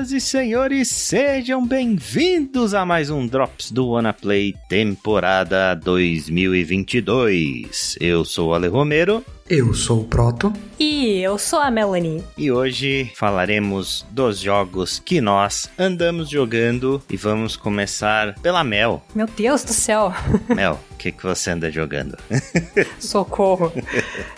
Senhoras e senhores, sejam bem-vindos a mais um Drops do WannaPlay temporada 2022. Eu sou o Ale Romero. Eu sou o Proto. E eu sou a Melanie. E hoje falaremos dos jogos que nós andamos jogando e vamos começar pela Mel. Meu Deus do céu. Mel, o que, que você anda jogando? Socorro.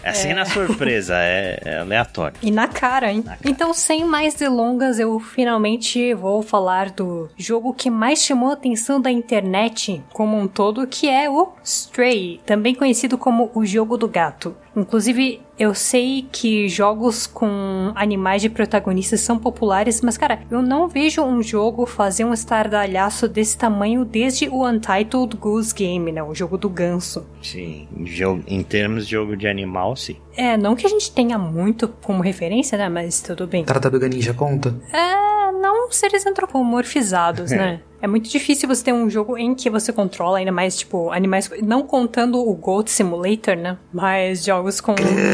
É assim é... na surpresa, é, é, aleatório. E na cara, hein? Na cara. Então, sem mais delongas, eu finalmente vou falar do jogo que mais chamou a atenção da internet como um todo, que é o Stray, também conhecido como o jogo do gato. Inclusive, Inclusive eu sei que jogos com animais de protagonistas são populares, mas cara, eu não vejo um jogo fazer um estardalhaço desse tamanho desde o Untitled Goose Game, né? O jogo do ganso. Sim, em termos de jogo de animal, sim. É, não que a gente tenha muito como referência, né? Mas tudo bem. Tartaruga Ninja conta? É, não seres antropomorfizados, né? É muito difícil você ter um jogo em que você controla ainda mais, tipo, animais. Não contando o Goat Simulator, né? Mas jogos com.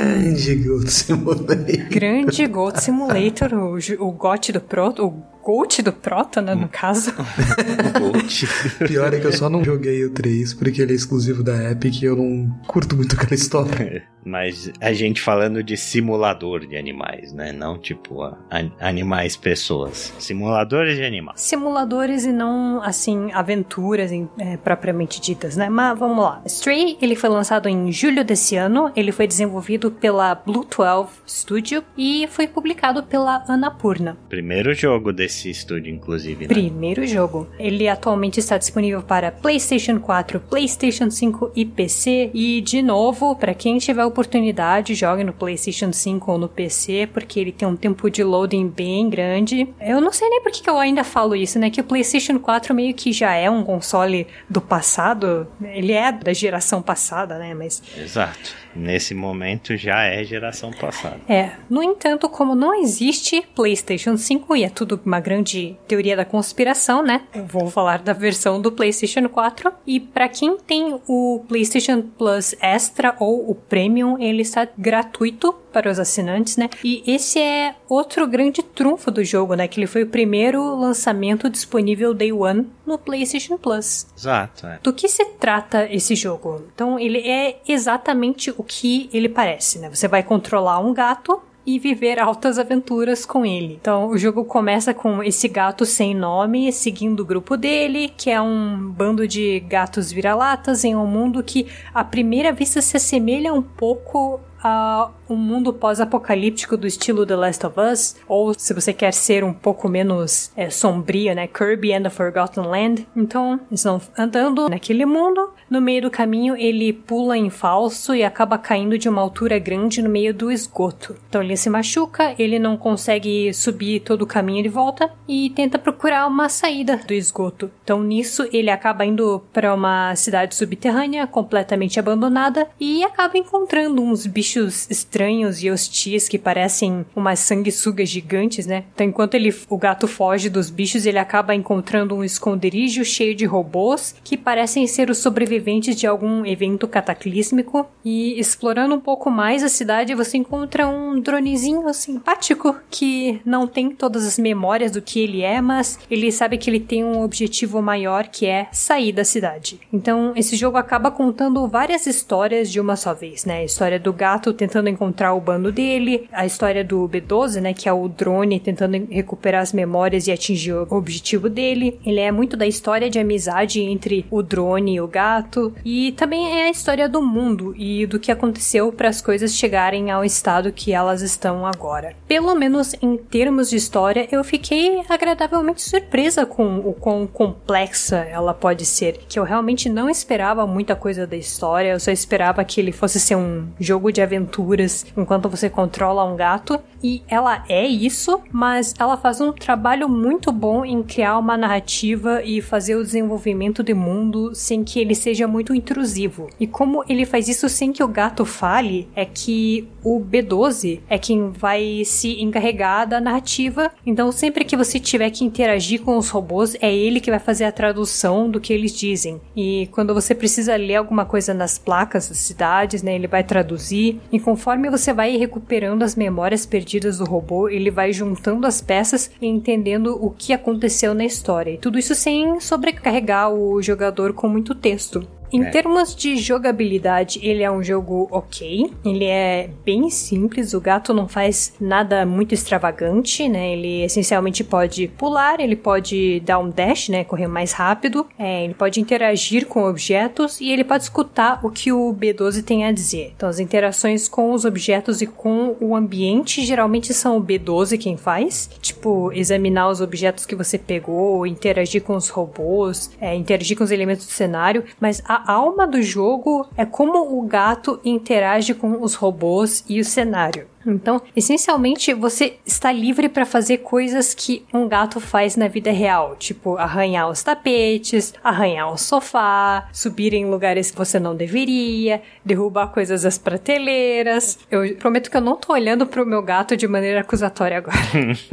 Grande Goat Simulator. Grande Goat Simulator, o, o GOT do Proto. O Goat do Proto, né? No caso. Goat. Pior é que eu só não joguei o 3 porque ele é exclusivo da Epic e eu não curto muito aquela história. Mas a gente falando de simulador de animais, né? Não tipo a, a, animais pessoas. Simuladores de animais. Simuladores e não, assim, aventuras em, é, propriamente ditas, né? Mas vamos lá. Stray, ele foi lançado em julho desse ano. Ele foi desenvolvido pela Blue 12 Studio e foi publicado pela Annapurna. Primeiro jogo desse estúdio, inclusive. Né? Primeiro jogo. Ele atualmente está disponível para PlayStation 4, PlayStation 5 e PC. E, de novo, para quem tiver oportunidade, jogue no PlayStation 5 ou no PC, porque ele tem um tempo de loading bem grande. Eu não sei nem por que eu ainda falo isso, né? Que o PlayStation 4 meio que já é um console do passado. Ele é da geração passada, né? Mas. Exato. Nesse momento já é geração passada. É. No entanto, como não existe PlayStation 5 e é tudo uma grande teoria da conspiração, né? Eu vou falar da versão do PlayStation 4. E para quem tem o PlayStation Plus Extra ou o Premium, ele está gratuito para os assinantes, né? E esse é outro grande trunfo do jogo, né? Que ele foi o primeiro lançamento disponível Day One no PlayStation Plus. Exato. É. Do que se trata esse jogo? Então, ele é exatamente o que ele parece, né? Você vai controlar um gato e viver altas aventuras com ele. Então, o jogo começa com esse gato sem nome seguindo o grupo dele, que é um bando de gatos vira-latas em um mundo que à primeira vista se assemelha um pouco a um mundo pós-apocalíptico do estilo The Last of Us, ou se você quer ser um pouco menos é, sombrio, né? Kirby and the Forgotten Land. Então, eles estão andando naquele mundo. No meio do caminho, ele pula em falso e acaba caindo de uma altura grande no meio do esgoto. Então, ele se machuca, ele não consegue subir todo o caminho de volta e tenta procurar uma saída do esgoto. Então, nisso, ele acaba indo para uma cidade subterrânea completamente abandonada e acaba encontrando uns bichos estranhos e hostis que parecem umas sanguessugas gigantes, né? Então, enquanto ele, o gato foge dos bichos, ele acaba encontrando um esconderijo cheio de robôs que parecem ser os sobreviventes de algum evento cataclísmico. E explorando um pouco mais a cidade, você encontra um dronezinho simpático que não tem todas as memórias do que ele é, mas ele sabe que ele tem um objetivo maior que é sair da cidade. Então, esse jogo acaba contando várias histórias de uma só vez, né? A história do gato tentando encontrar o bando dele, a história do B12, né, que é o drone tentando recuperar as memórias e atingir o objetivo dele. Ele é muito da história de amizade entre o drone e o gato, e também é a história do mundo e do que aconteceu para as coisas chegarem ao estado que elas estão agora. Pelo menos em termos de história, eu fiquei agradavelmente surpresa com o quão complexa ela pode ser, que eu realmente não esperava muita coisa da história, eu só esperava que ele fosse ser um jogo de aventuras enquanto você controla um gato. E ela é isso, mas ela faz um trabalho muito bom em criar uma narrativa e fazer o desenvolvimento de mundo sem que ele seja muito intrusivo. E como ele faz isso sem que o gato fale, é que o B12 é quem vai se encarregar da narrativa. Então, sempre que você tiver que interagir com os robôs, é ele que vai fazer a tradução do que eles dizem. E quando você precisa ler alguma coisa nas placas das cidades, né, ele vai traduzir. E conforme você vai recuperando as memórias perdidas do robô, ele vai juntando as peças e entendendo o que aconteceu na história. E tudo isso sem sobrecarregar o jogador com muito texto. Em é. termos de jogabilidade, ele é um jogo ok. Ele é bem simples, o gato não faz nada muito extravagante, né? Ele essencialmente pode pular, ele pode dar um dash, né? Correr mais rápido, é, ele pode interagir com objetos e ele pode escutar o que o B12 tem a dizer. Então, as interações com os objetos e com o ambiente geralmente são o B12 quem faz, tipo, examinar os objetos que você pegou, interagir com os robôs, é, interagir com os elementos do cenário, mas a a alma do jogo é como o gato interage com os robôs e o cenário. Então, essencialmente, você está livre para fazer coisas que um gato faz na vida real, tipo arranhar os tapetes, arranhar o sofá, subir em lugares que você não deveria, derrubar coisas das prateleiras. Eu prometo que eu não tô olhando pro meu gato de maneira acusatória agora.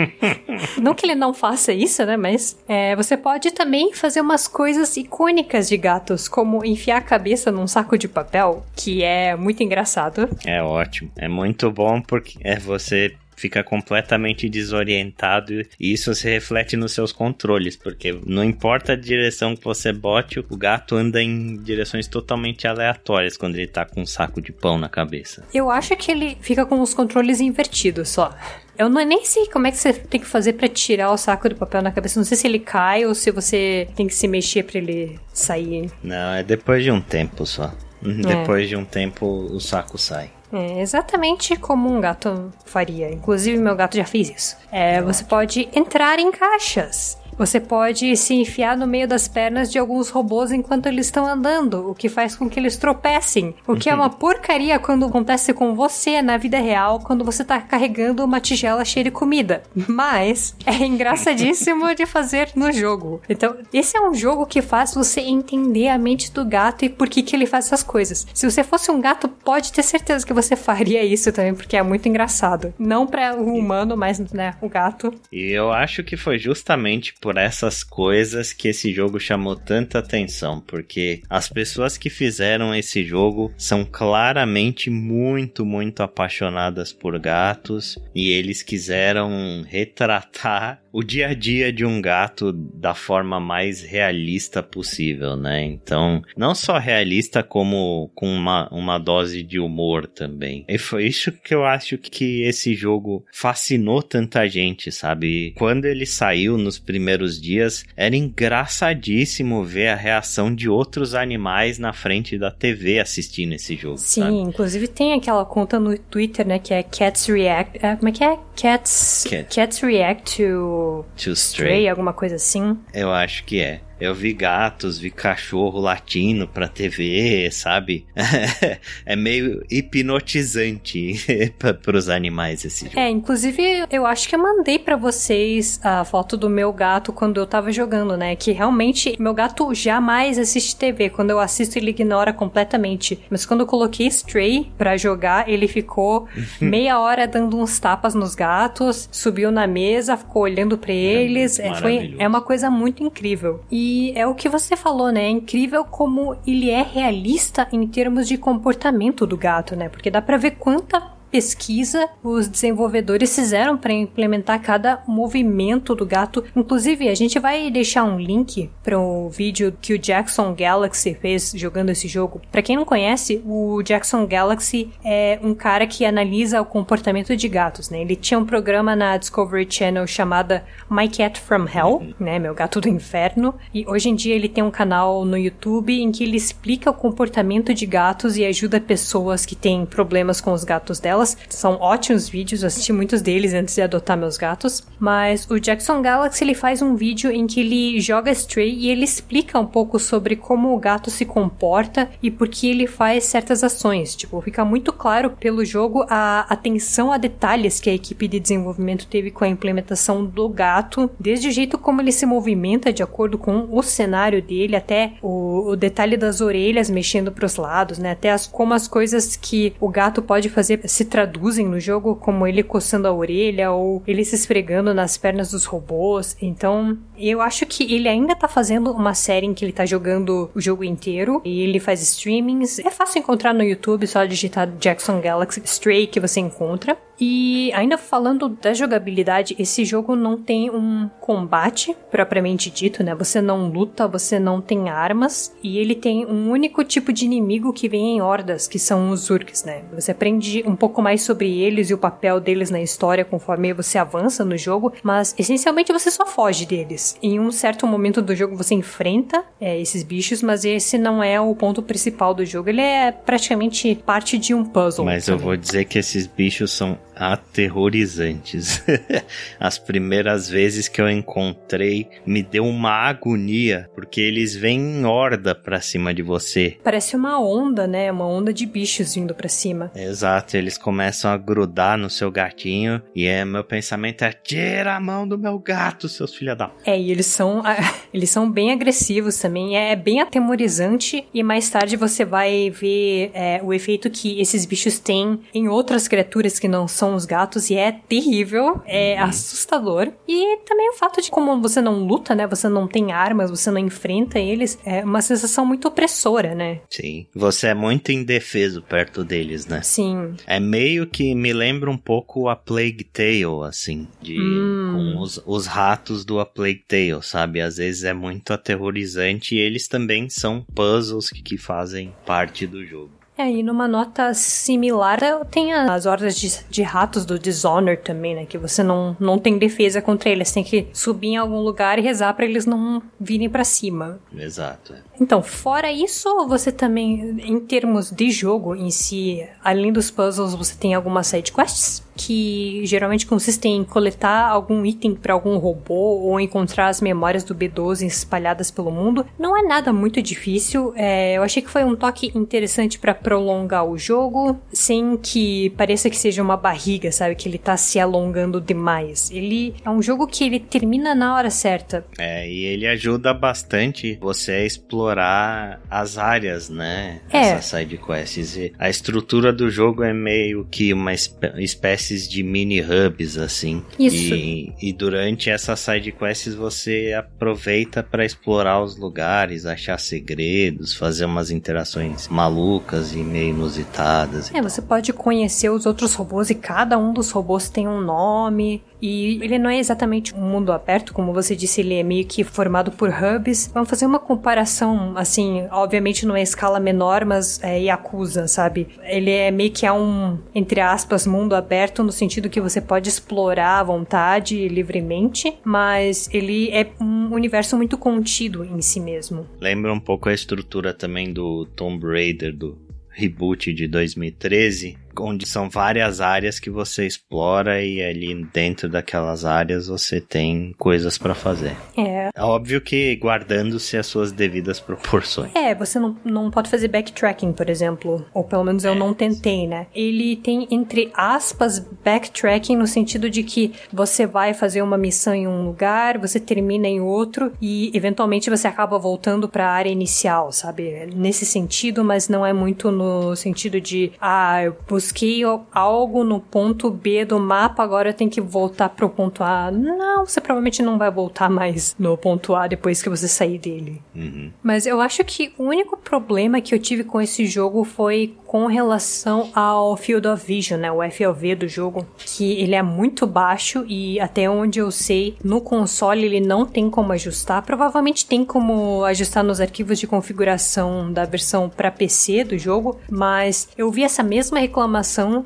não que ele não faça isso, né? Mas é, você pode também fazer umas coisas icônicas de gatos, como enfiar a cabeça num saco de papel, que é muito engraçado. É ótimo. É muito bom porque é você fica completamente desorientado e isso se reflete nos seus controles, porque não importa a direção que você bote, o gato anda em direções totalmente aleatórias quando ele tá com um saco de pão na cabeça. Eu acho que ele fica com os controles invertidos só. Eu não, nem sei como é que você tem que fazer para tirar o saco do papel na cabeça. Não sei se ele cai ou se você tem que se mexer para ele sair. Não, é depois de um tempo só. É. Depois de um tempo o saco sai. É exatamente como um gato faria. Inclusive, meu gato já fez isso. É, você pode entrar em caixas. Você pode se enfiar no meio das pernas de alguns robôs enquanto eles estão andando, o que faz com que eles tropecem. O que é uma porcaria quando acontece com você na vida real, quando você tá carregando uma tigela cheia de comida. Mas é engraçadíssimo de fazer no jogo. Então, esse é um jogo que faz você entender a mente do gato e por que, que ele faz essas coisas. Se você fosse um gato, pode ter certeza que você faria isso também, porque é muito engraçado. Não para o humano, mas né, o gato. E eu acho que foi justamente por essas coisas que esse jogo chamou tanta atenção, porque as pessoas que fizeram esse jogo são claramente muito, muito apaixonadas por gatos e eles quiseram retratar o dia a dia de um gato da forma mais realista possível, né? Então, não só realista, como com uma, uma dose de humor também. E foi isso que eu acho que esse jogo fascinou tanta gente, sabe? Quando ele saiu nos primeiros dias, era engraçadíssimo ver a reação de outros animais na frente da TV assistindo esse jogo. Sim, sabe? inclusive tem aquela conta no Twitter, né, que é Cats React. É, como é que é? Cats, Cat. Cats React to To Stray. Stray, alguma coisa assim. Eu acho que é. Eu vi gatos, vi cachorro latindo pra TV, sabe? é meio hipnotizante pros animais esse jogo. É, inclusive eu acho que eu mandei para vocês a foto do meu gato quando eu tava jogando, né? Que realmente meu gato jamais assiste TV. Quando eu assisto, ele ignora completamente. Mas quando eu coloquei Stray pra jogar, ele ficou meia hora dando uns tapas nos gatos, subiu na mesa, ficou olhando para eles. É, foi, é uma coisa muito incrível. E e é o que você falou, né? É incrível como ele é realista em termos de comportamento do gato, né? Porque dá pra ver quanta pesquisa os desenvolvedores fizeram para implementar cada movimento do gato. Inclusive, a gente vai deixar um link para o vídeo que o Jackson Galaxy fez jogando esse jogo. Para quem não conhece, o Jackson Galaxy é um cara que analisa o comportamento de gatos, né? Ele tinha um programa na Discovery Channel chamada My Cat from Hell, né? Meu gato do inferno. E hoje em dia ele tem um canal no YouTube em que ele explica o comportamento de gatos e ajuda pessoas que têm problemas com os gatos delas delas. São ótimos vídeos, eu assisti muitos deles antes de adotar meus gatos. Mas o Jackson Galaxy ele faz um vídeo em que ele joga Stray e ele explica um pouco sobre como o gato se comporta e por que ele faz certas ações. Tipo, fica muito claro pelo jogo a atenção a detalhes que a equipe de desenvolvimento teve com a implementação do gato, desde o jeito como ele se movimenta de acordo com o cenário dele, até o, o detalhe das orelhas mexendo para os lados, né? Até as, como as coisas que o gato pode fazer se traduzem no jogo como ele coçando a orelha ou ele se esfregando nas pernas dos robôs. Então, eu acho que ele ainda tá fazendo uma série em que ele tá jogando o jogo inteiro e ele faz streamings. É fácil encontrar no YouTube, só digitar Jackson Galaxy Stray que você encontra. E ainda falando da jogabilidade, esse jogo não tem um combate propriamente dito, né? Você não luta, você não tem armas e ele tem um único tipo de inimigo que vem em hordas, que são os Urks, né? Você aprende um pouco mais sobre eles e o papel deles na história conforme você avança no jogo, mas essencialmente você só foge deles. Em um certo momento do jogo você enfrenta é, esses bichos, mas esse não é o ponto principal do jogo. Ele é praticamente parte de um puzzle. Mas também. eu vou dizer que esses bichos são aterrorizantes. As primeiras vezes que eu encontrei me deu uma agonia, porque eles vêm em horda pra cima de você. Parece uma onda, né? Uma onda de bichos vindo pra cima. Exato, eles começam a grudar no seu gatinho e é meu pensamento é tira a mão do meu gato, seus filha da. É, e eles são eles são bem agressivos também, é bem atemorizante e mais tarde você vai ver é, o efeito que esses bichos têm em outras criaturas que não são são os gatos e é terrível, é uhum. assustador. E também o fato de como você não luta, né? Você não tem armas, você não enfrenta eles, é uma sensação muito opressora, né? Sim. Você é muito indefeso perto deles, né? Sim. É meio que me lembra um pouco a Plague Tale, assim, de hum. com os, os ratos do A Plague Tale, sabe? Às vezes é muito aterrorizante e eles também são puzzles que, que fazem parte do jogo. É, e numa nota similar, tem as hordas de, de, ratos do Dishonor também, né? Que você não, não tem defesa contra eles. Tem que subir em algum lugar e rezar para eles não virem para cima. Exato. É. Então, fora isso, você também, em termos de jogo em si, além dos puzzles, você tem algumas side quests que geralmente consistem em coletar algum item para algum robô ou encontrar as memórias do B12 espalhadas pelo mundo. Não é nada muito difícil. É, eu achei que foi um toque interessante para prolongar o jogo, sem que pareça que seja uma barriga, sabe? Que ele tá se alongando demais. Ele é um jogo que ele termina na hora certa. É, e ele ajuda bastante você a explorar as áreas, né? É. Essas side quests. E a estrutura do jogo é meio que uma espécie espécies de mini hubs assim. Isso. E, e durante essas side quests você aproveita para explorar os lugares, achar segredos, fazer umas interações malucas e meio inusitadas. É, você pode conhecer os outros robôs e cada um dos robôs tem um nome. E ele não é exatamente um mundo aberto, como você disse, ele é meio que formado por hubs. Vamos fazer uma comparação, assim, obviamente numa escala menor, mas é Yakuza, sabe? Ele é meio que é um, entre aspas, mundo aberto no sentido que você pode explorar à vontade, livremente, mas ele é um universo muito contido em si mesmo. Lembra um pouco a estrutura também do Tomb Raider, do reboot de 2013, onde são várias áreas que você explora e ali dentro daquelas áreas você tem coisas para fazer. É. É óbvio que guardando-se as suas devidas proporções. É, você não, não pode fazer backtracking, por exemplo. Ou pelo menos eu é. não tentei, né? Ele tem, entre aspas, backtracking no sentido de que você vai fazer uma missão em um lugar, você termina em outro e eventualmente você acaba voltando para a área inicial, sabe? Nesse sentido, mas não é muito no sentido de, ah, eu busquei algo no ponto B do mapa, agora eu tenho que voltar pro ponto A. Não, você provavelmente não vai voltar mais no ponto A depois que você sair dele. Uhum. Mas eu acho que o único problema que eu tive com esse jogo foi com relação ao Field of Vision, né, o FOV do jogo, que ele é muito baixo e até onde eu sei, no console ele não tem como ajustar. Provavelmente tem como ajustar nos arquivos de configuração da versão para PC do jogo, mas eu vi essa mesma reclamação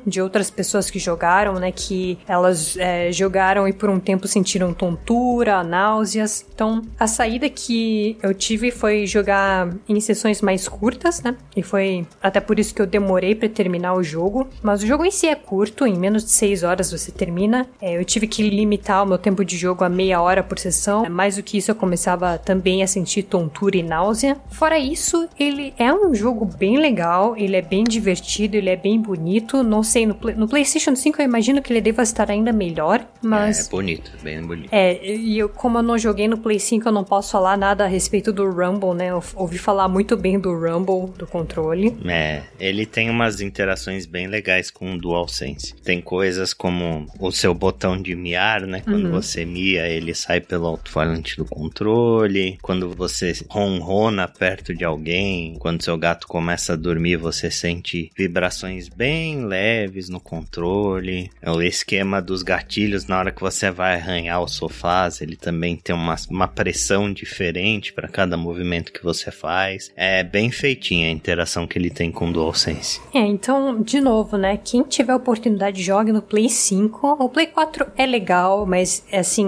de outras pessoas que jogaram, né, que elas é, jogaram e por um tempo sentiram tontura, náuseas. Então, a saída que eu tive foi jogar em sessões mais curtas, né, e foi até por isso que eu demorei para terminar o jogo, mas o jogo em si é curto, em menos de 6 horas você termina. É, eu tive que limitar o meu tempo de jogo a meia hora por sessão, mais do que isso eu começava também a sentir tontura e náusea. Fora isso, ele é um jogo bem legal, ele é bem divertido, ele é bem bonito bonito. Não sei, no, no PlayStation 5 eu imagino que ele deva estar ainda melhor, mas. É, bonito, bem bonito. É, e eu, como eu não joguei no Play 5, eu não posso falar nada a respeito do Rumble, né? Eu ouvi falar muito bem do Rumble, do controle. É, ele tem umas interações bem legais com o DualSense. Tem coisas como o seu botão de miar, né? Quando uhum. você mia, ele sai pelo alto-falante do controle. Quando você ronrona perto de alguém, quando seu gato começa a dormir, você sente vibrações bem leves no controle. É o esquema dos gatilhos na hora que você vai arranhar os sofás, ele também tem uma, uma pressão diferente para cada movimento que você faz. É bem feitinha a interação que ele tem com o DualSense. É, então, de novo, né? Quem tiver oportunidade, jogue no Play 5. O Play 4 é legal, mas assim,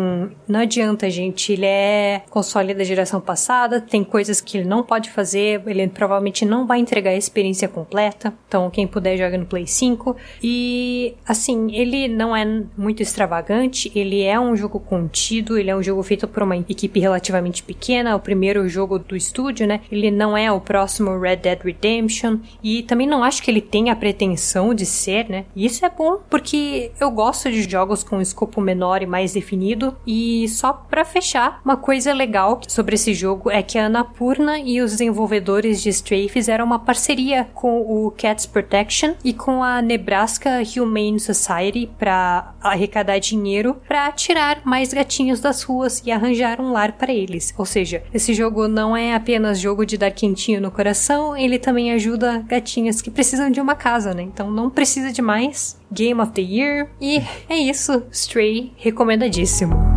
não adianta, gente. Ele é console da geração passada, tem coisas que ele não pode fazer, ele provavelmente não vai entregar a experiência completa. Então, quem puder, joga no Play 5. E, assim, ele não é muito extravagante, ele é um jogo contido, ele é um jogo feito por uma equipe relativamente pequena, o primeiro jogo do estúdio, né? Ele não é o próximo Red Dead Redemption e também não acho que ele tenha a pretensão de ser, né? E isso é bom porque eu gosto de jogos com escopo menor e mais definido. E só para fechar, uma coisa legal sobre esse jogo é que a Annapurna e os desenvolvedores de Stray fizeram uma parceria com o Cats Protection e com a Nebraska Humane Society para arrecadar dinheiro para tirar mais gatinhos das ruas e arranjar um lar para eles. Ou seja, esse jogo não é apenas jogo de dar quentinho no coração, ele também ajuda gatinhas que precisam de uma casa, né? Então não precisa de mais. Game of the Year e é isso. Stray recomendadíssimo.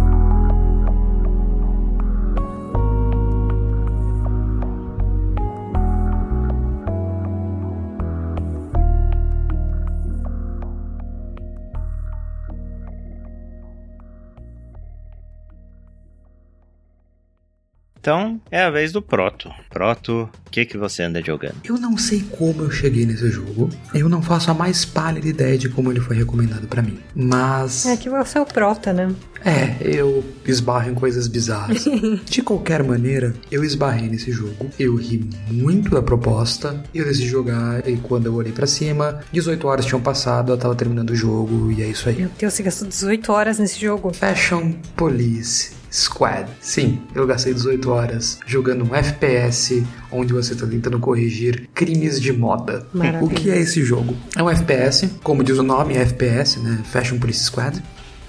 Então é a vez do Proto. Proto, o que, que você anda jogando? Eu não sei como eu cheguei nesse jogo. Eu não faço a mais pálida ideia de como ele foi recomendado para mim. Mas. É que você é o Prota, né? É, eu esbarro em coisas bizarras. de qualquer maneira, eu esbarrei nesse jogo. Eu ri muito da proposta. Eu decidi jogar e quando eu olhei para cima, 18 horas tinham passado, eu tava terminando o jogo e é isso aí. Meu Deus, você gastou 18 horas nesse jogo. Fashion Police Squad. Sim, eu gastei 18 horas jogando um FPS onde você está tentando corrigir crimes de moda. O que é esse jogo? É um FPS, como diz o nome, é FPS, né? Fashion Police Squad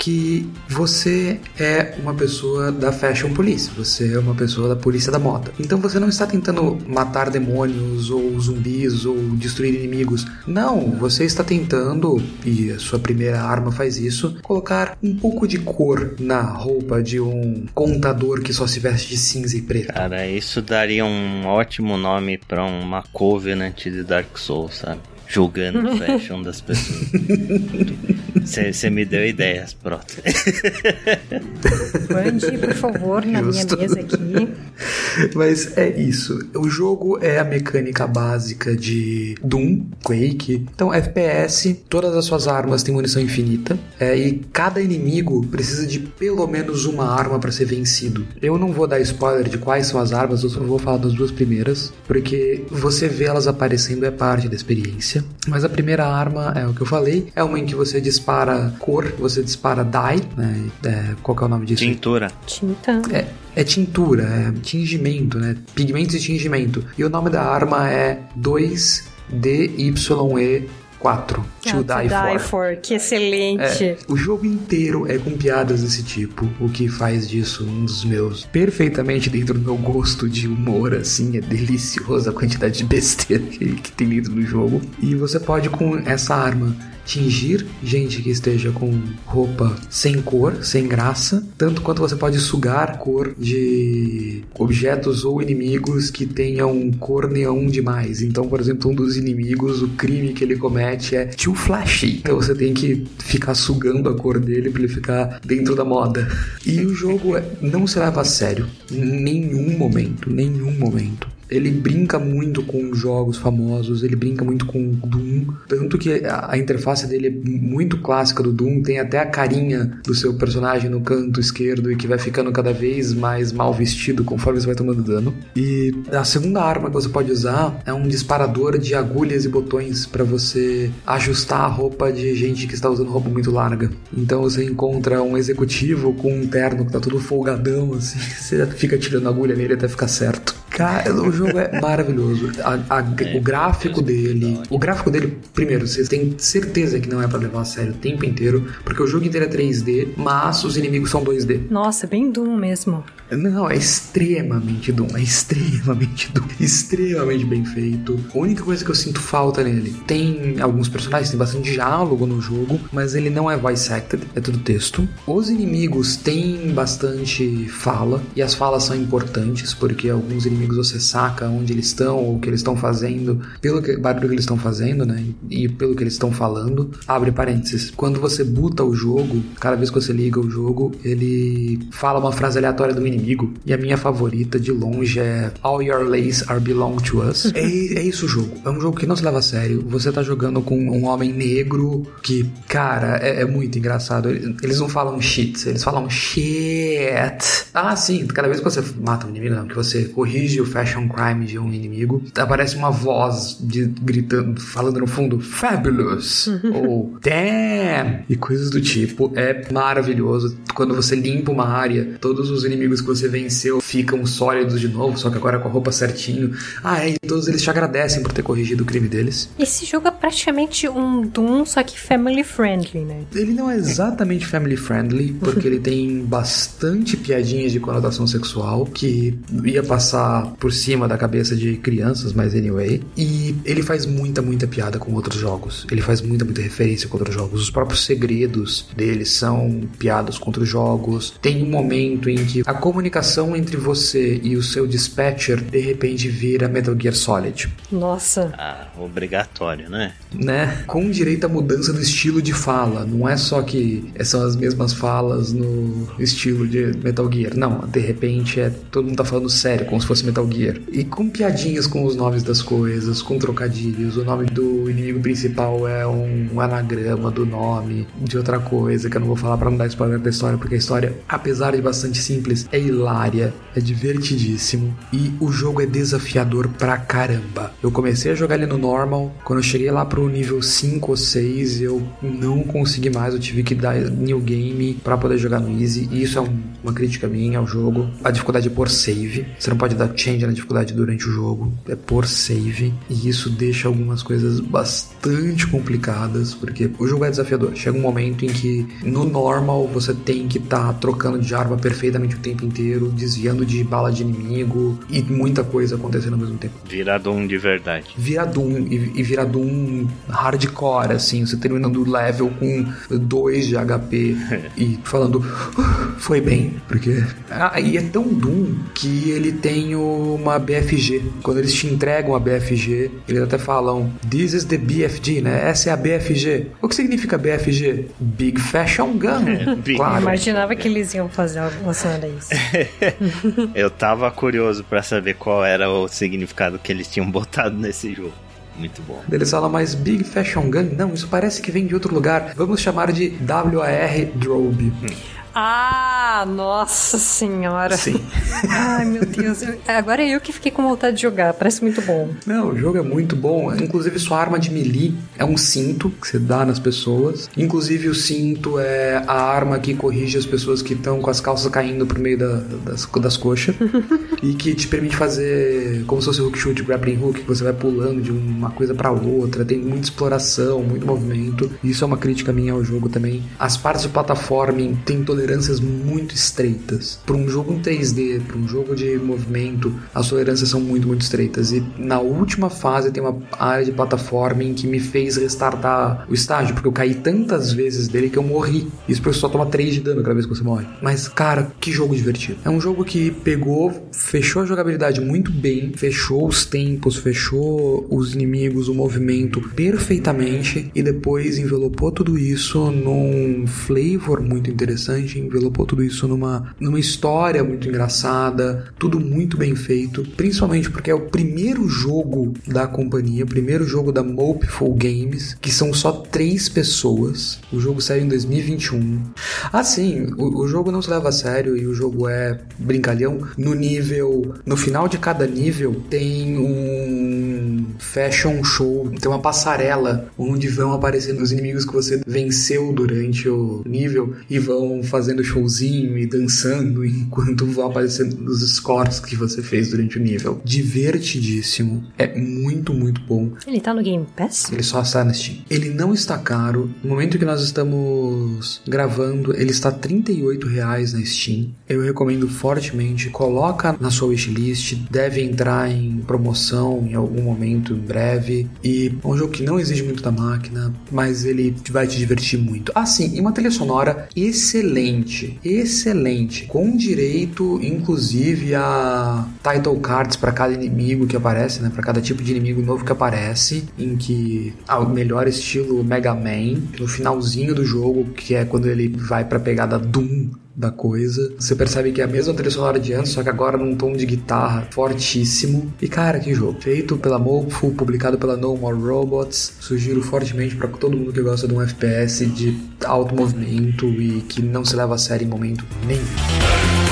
que você é uma pessoa da Fashion Police, você é uma pessoa da polícia da moda. Então você não está tentando matar demônios ou zumbis ou destruir inimigos. Não, você está tentando, e a sua primeira arma faz isso, colocar um pouco de cor na roupa de um contador que só se veste de cinza e preto. Cara, isso daria um ótimo nome para uma Covenant de Dark Souls, sabe? Julgando o fashion das pessoas. Você me deu ideias, pronto. Mande, por favor, na Justo. minha mesa aqui. Mas é isso. O jogo é a mecânica básica de Doom, Quake. Então, FPS, todas as suas armas têm munição infinita. É, e cada inimigo precisa de pelo menos uma arma para ser vencido. Eu não vou dar spoiler de quais são as armas, eu só vou falar das duas primeiras, porque você vê elas aparecendo é parte da experiência. Mas a primeira arma é o que eu falei, é uma em que você dispara cor, você dispara dye, né? É, qual que é o nome disso? Tintura. Tinta. É, é tintura, é tingimento, né? Pigmentos e tingimento. E o nome da arma é 2DYE 4. To, to Die, die for. for. Que excelente. É, o jogo inteiro é com piadas desse tipo, o que faz disso um dos meus perfeitamente dentro do meu gosto de humor, assim, é delicioso a quantidade de besteira que, que tem dentro do jogo. E você pode com essa arma tingir gente que esteja com roupa sem cor, sem graça, tanto quanto você pode sugar cor de objetos ou inimigos que tenham cor neon demais. Então, por exemplo, um dos inimigos, o crime que ele comete é too flashy. Então você tem que ficar sugando a cor dele para ele ficar dentro da moda. E o jogo é, não se leva a sério em nenhum momento, nenhum momento. Ele brinca muito com jogos famosos, ele brinca muito com Doom, tanto que a, interface dele é muito clássica do Doom, tem até a carinha do seu personagem no canto esquerdo e que vai ficando cada vez mais mal vestido conforme você vai tomando dano. E a segunda arma que você pode usar é um disparador de agulhas e botões para você ajustar a roupa de gente que está usando roupa muito larga. Então você encontra um executivo com um terno que tá todo folgadão, assim, você fica tirando agulha nele até ficar certo. Cara, o jogo é maravilhoso. A, a, é, o gráfico dele. O gráfico dele, primeiro, você tem certeza que não é para levar a sério o tempo inteiro, porque o jogo inteiro é 3D, mas os inimigos são 2D. Nossa, bem Doom mesmo. Não, é extremamente Doom, é extremamente Doom, extremamente bem feito. A única coisa que eu sinto falta nele, tem alguns personagens, tem bastante diálogo no jogo, mas ele não é voice acted, é tudo texto. Os inimigos têm bastante fala, e as falas são importantes, porque alguns inimigos você saca onde eles estão, ou o que eles estão fazendo, pelo que, barulho que eles estão fazendo, né, e pelo que eles estão falando. Abre parênteses, quando você buta o jogo, cada vez que você liga o jogo, ele fala uma frase aleatória do inimigo inimigo. E a minha favorita de longe é All Your Lays Are Belong to Us. é, é isso o jogo. É um jogo que não se leva a sério. Você tá jogando com um homem negro que, cara, é, é muito engraçado. Eles não falam shit, eles falam shit. Ah, sim, cada vez que você mata um inimigo, não, que você corrige o fashion crime de um inimigo, aparece uma voz de, gritando, falando no fundo, fabulous, ou damn, e coisas do tipo. É maravilhoso. Quando você limpa uma área, todos os inimigos que você venceu ficam sólidos de novo, só que agora com a roupa certinho. Ah, é, e todos eles te agradecem por ter corrigido o crime deles. Esse jogo é praticamente um Doom, só que family friendly, né? Ele não é exatamente family friendly, porque ele tem bastante piadinhas de conotação sexual que ia passar por cima da cabeça de crianças, mas anyway. E ele faz muita, muita piada com outros jogos. Ele faz muita, muita referência com outros jogos. Os próprios segredos dele são piadas com outros jogos. Tem um momento em que a comunicação entre você e o seu dispatcher de repente vira Metal Gear Solid. Nossa. Ah, obrigatório, né? Né? Com direito à mudança do estilo de fala. Não é só que são as mesmas falas no estilo de Metal Gear. Não, de repente é todo mundo tá falando sério, como se fosse Metal Gear. E com piadinhas com os nomes das coisas, com trocadilhos. O nome do inimigo principal é um anagrama do nome de outra coisa que eu não vou falar para não dar spoiler da história, porque a história, apesar de bastante simples, é hilária, é divertidíssimo e o jogo é desafiador pra caramba. Eu comecei a jogar ele no normal, quando eu cheguei lá pro nível 5 ou 6, eu não consegui mais, eu tive que dar new game para poder jogar no easy, e isso é um, uma crítica minha ao jogo. A dificuldade é por save, você não pode dar change na dificuldade durante o jogo, é por save, e isso deixa algumas coisas bastante complicadas, porque o jogo é desafiador. Chega um momento em que no normal você tem que estar tá trocando de arma perfeitamente o tempo inteiro, desviando de bala de inimigo e muita coisa acontecendo ao mesmo tempo. Vira Doom de verdade. Vira Doom e, e vira Doom hardcore, assim, você terminando o level com 2 de HP e falando, uh, foi bem, porque. Ah, e é tão Doom que ele tem uma BFG. Quando eles te entregam a BFG, eles até falam, This is the BFG, né? Essa é a BFG. O que significa BFG? Big Fashion Gun. É, claro. Imaginava que eles iam fazer algo relacionado a isso. eu tava curioso para saber qual era o significado que eles tinham botado nesse jogo. Muito bom. Eles falam, mas Big Fashion Gun? Não, isso parece que vem de outro lugar. Vamos chamar de WAR Drobe. Hum. Ah, nossa senhora. Sim. Ai, meu Deus. Agora é eu que fiquei com vontade de jogar. Parece muito bom. Não, o jogo é muito bom. Inclusive, sua arma de melee é um cinto que você dá nas pessoas. Inclusive, o cinto é a arma que corrige as pessoas que estão com as calças caindo pro meio da, das, das coxas. e que te permite fazer como se fosse hook shoot, grappling hook, que você vai pulando de uma coisa para outra. Tem muita exploração, muito movimento. Isso é uma crítica minha ao jogo também. As partes de plataforming tem tolerância tolerâncias muito estreitas. Para um jogo em 3D, para um jogo de movimento, as tolerâncias são muito, muito estreitas. E na última fase tem uma área de plataforma em que me fez restartar o estágio, porque eu caí tantas vezes dele que eu morri. Isso porque só toma 3 de dano cada vez que você morre. Mas, cara, que jogo divertido. É um jogo que pegou, fechou a jogabilidade muito bem, fechou os tempos, fechou os inimigos, o movimento perfeitamente e depois envelopou tudo isso num flavor muito interessante, envelopou tudo isso numa, numa história muito engraçada, tudo muito bem feito, principalmente porque é o primeiro jogo da companhia, o primeiro jogo da Mopeful Games, que são só três pessoas. O jogo saiu em 2021. Ah, sim, o, o jogo não se leva a sério e o jogo é brincalhão. No nível, no final de cada nível tem um fashion show, tem uma passarela onde vão aparecendo os inimigos que você venceu durante o nível e vão fazendo showzinho e dançando enquanto vão aparecendo os scores que você fez durante o nível. Divertidíssimo. É muito, muito bom. Ele tá no Game Pass? Ele só está no Steam. Ele não está caro. No momento que nós estamos gravando, ele está 38 reais na Steam. Eu recomendo fortemente. Coloca na sua wishlist. Deve entrar em promoção em algum momento em breve. E é um jogo que não exige muito da máquina, mas ele vai te divertir muito. Ah, sim, e uma trilha sonora excelente. Excelente. Com direito, inclusive, a title cards para cada inimigo que aparece, né? Para cada tipo de inimigo novo que aparece, em que ah, o melhor estilo Mega Man, no finalzinho do jogo, que é quando ele vai para pegada Doom da coisa. Você percebe que é a mesma trilha sonora de antes, só que agora num tom de guitarra fortíssimo. E cara, que jogo. Feito pela Mofo, publicado pela No More Robots. Sugiro fortemente para todo mundo que gosta de um FPS de alto movimento e que não se leva a sério em momento nenhum.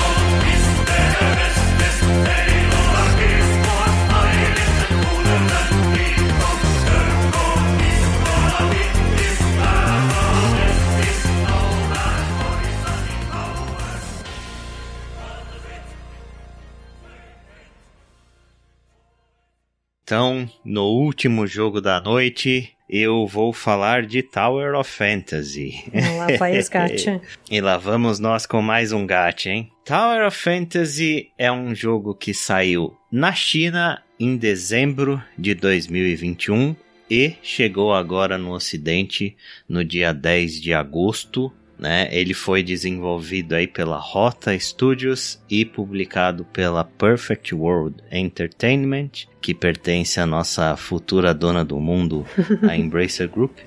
Então, no último jogo da noite, eu vou falar de Tower of Fantasy. Lá vai os gacha. e lá vamos nós com mais um gacha, hein? Tower of Fantasy é um jogo que saiu na China em dezembro de 2021 e chegou agora no ocidente no dia 10 de agosto né? Ele foi desenvolvido aí pela Rota Studios e publicado pela Perfect World Entertainment, que pertence à nossa futura dona do mundo, a Embracer Group.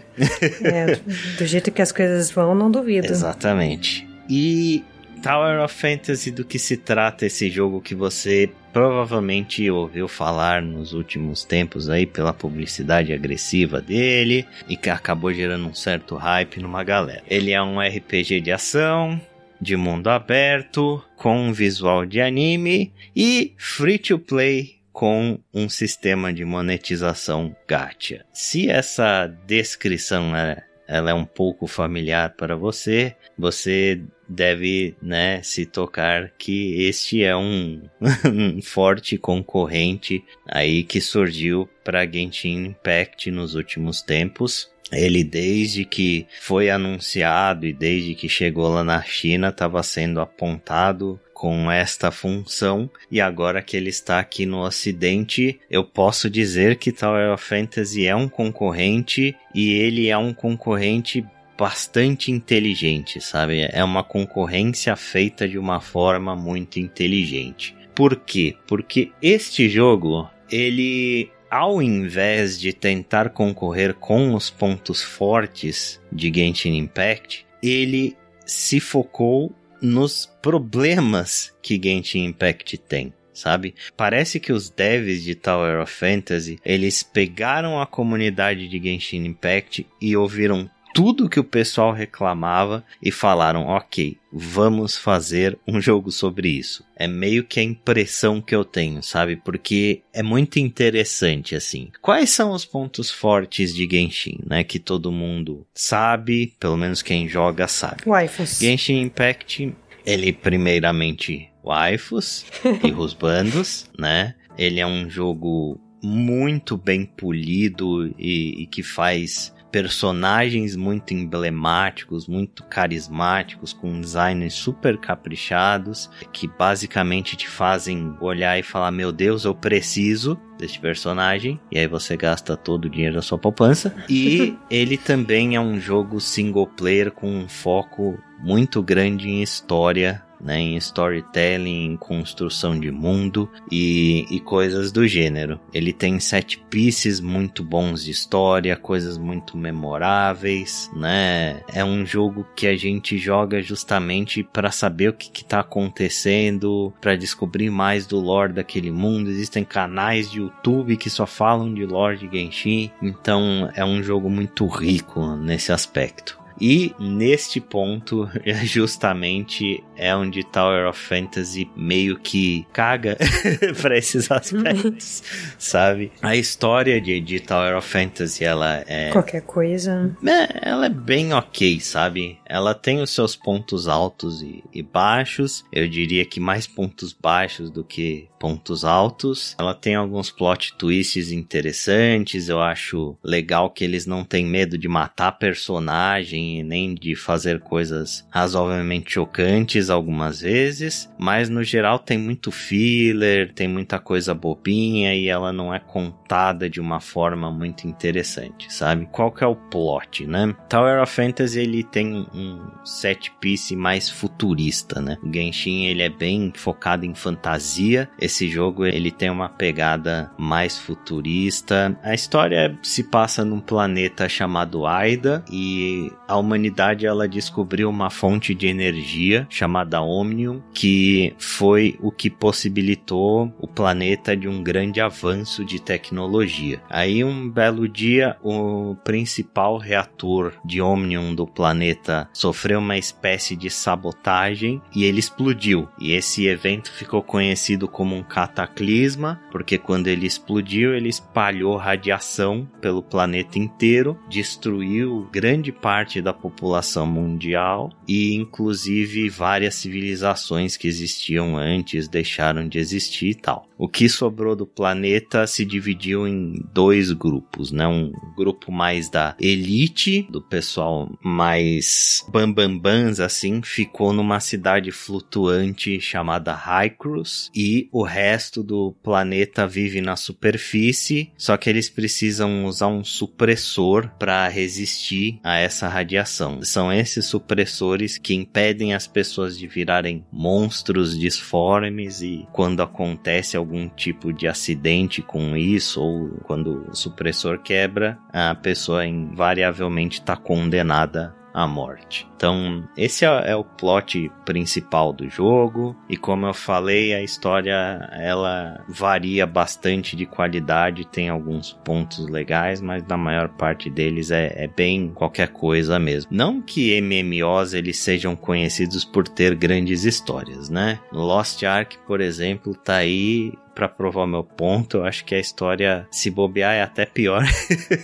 é, do jeito que as coisas vão, não duvido. Exatamente. E Tower of Fantasy, do que se trata esse jogo que você provavelmente ouviu falar nos últimos tempos aí pela publicidade agressiva dele e que acabou gerando um certo hype numa galera. Ele é um RPG de ação, de mundo aberto, com um visual de anime e free to play com um sistema de monetização gacha. Se essa descrição é, ela é um pouco familiar para você, você deve, né, se tocar que este é um, um forte concorrente aí que surgiu para Genshin Impact nos últimos tempos. Ele, desde que foi anunciado e desde que chegou lá na China, estava sendo apontado com esta função e agora que ele está aqui no ocidente, eu posso dizer que Tower of Fantasy é um concorrente e ele é um concorrente bastante inteligente, sabe? É uma concorrência feita de uma forma muito inteligente. Por quê? Porque este jogo, ele ao invés de tentar concorrer com os pontos fortes de Genshin Impact, ele se focou nos problemas que Genshin Impact tem sabe? Parece que os devs de Tower of Fantasy, eles pegaram a comunidade de Genshin Impact e ouviram tudo que o pessoal reclamava e falaram: ok, vamos fazer um jogo sobre isso. É meio que a impressão que eu tenho, sabe? Porque é muito interessante assim. Quais são os pontos fortes de Genshin, né? Que todo mundo sabe, pelo menos quem joga sabe. Waifus. Genshin Impact, ele primeiramente waifus e rusbandos, né? Ele é um jogo muito bem polido e, e que faz personagens muito emblemáticos, muito carismáticos, com designs super caprichados, que basicamente te fazem olhar e falar: Meu Deus, eu preciso deste personagem. E aí você gasta todo o dinheiro da sua poupança. E ele também é um jogo single player com um foco muito grande em história né, em storytelling, em construção de mundo e, e coisas do gênero. Ele tem set pieces muito bons de história, coisas muito memoráveis, né? É um jogo que a gente joga justamente para saber o que, está acontecendo, para descobrir mais do lore daquele mundo. Existem canais de YouTube que só falam de lore de Genshin, então é um jogo muito rico nesse aspecto. E neste ponto, justamente é onde Tower of Fantasy meio que caga para esses aspectos, sabe? A história de, de Tower of Fantasy, ela é. Qualquer coisa. É, ela é bem ok, sabe? Ela tem os seus pontos altos e, e baixos. Eu diria que mais pontos baixos do que pontos altos. Ela tem alguns plot twists interessantes. Eu acho legal que eles não têm medo de matar personagem nem de fazer coisas razoavelmente chocantes algumas vezes, mas no geral tem muito filler, tem muita coisa bobinha e ela não é contada de uma forma muito interessante, sabe? Qual que é o plot, né? Tower of Fantasy ele tem um set piece mais futurista, né? O Genshin ele é bem focado em fantasia. Esse jogo ele tem uma pegada mais futurista. A história se passa num planeta chamado Aida e a humanidade ela descobriu uma fonte de energia chamada Omnium que foi o que possibilitou o planeta de um grande avanço de tecnologia. Aí um belo dia o principal reator de Omnium do planeta sofreu uma espécie de sabotagem e ele explodiu. E esse evento ficou conhecido como um cataclisma, porque quando ele explodiu, ele espalhou radiação pelo planeta inteiro, destruiu grande parte da população mundial e inclusive várias civilizações que existiam antes deixaram de existir e tal. O que sobrou do planeta se dividiu em dois grupos, né? Um grupo mais da elite, do pessoal mais bambambans assim, ficou numa cidade flutuante chamada Hycrus e o resto do planeta vive na superfície, só que eles precisam usar um supressor para resistir a essa radiação. São esses supressores que impedem as pessoas de virarem monstros disformes e quando acontece algum tipo de acidente com isso ou quando o supressor quebra, a pessoa invariavelmente está condenada à morte. Então, esse é, é, o plot principal do jogo e como eu falei, a história ela varia bastante de qualidade, tem alguns pontos legais, mas na maior parte deles é, é bem qualquer coisa mesmo. Não que MMOs eles sejam conhecidos por ter grandes histórias, né? Lost Ark, por exemplo, tá aí para provar o meu ponto. Eu acho que a história, se bobear, é até pior.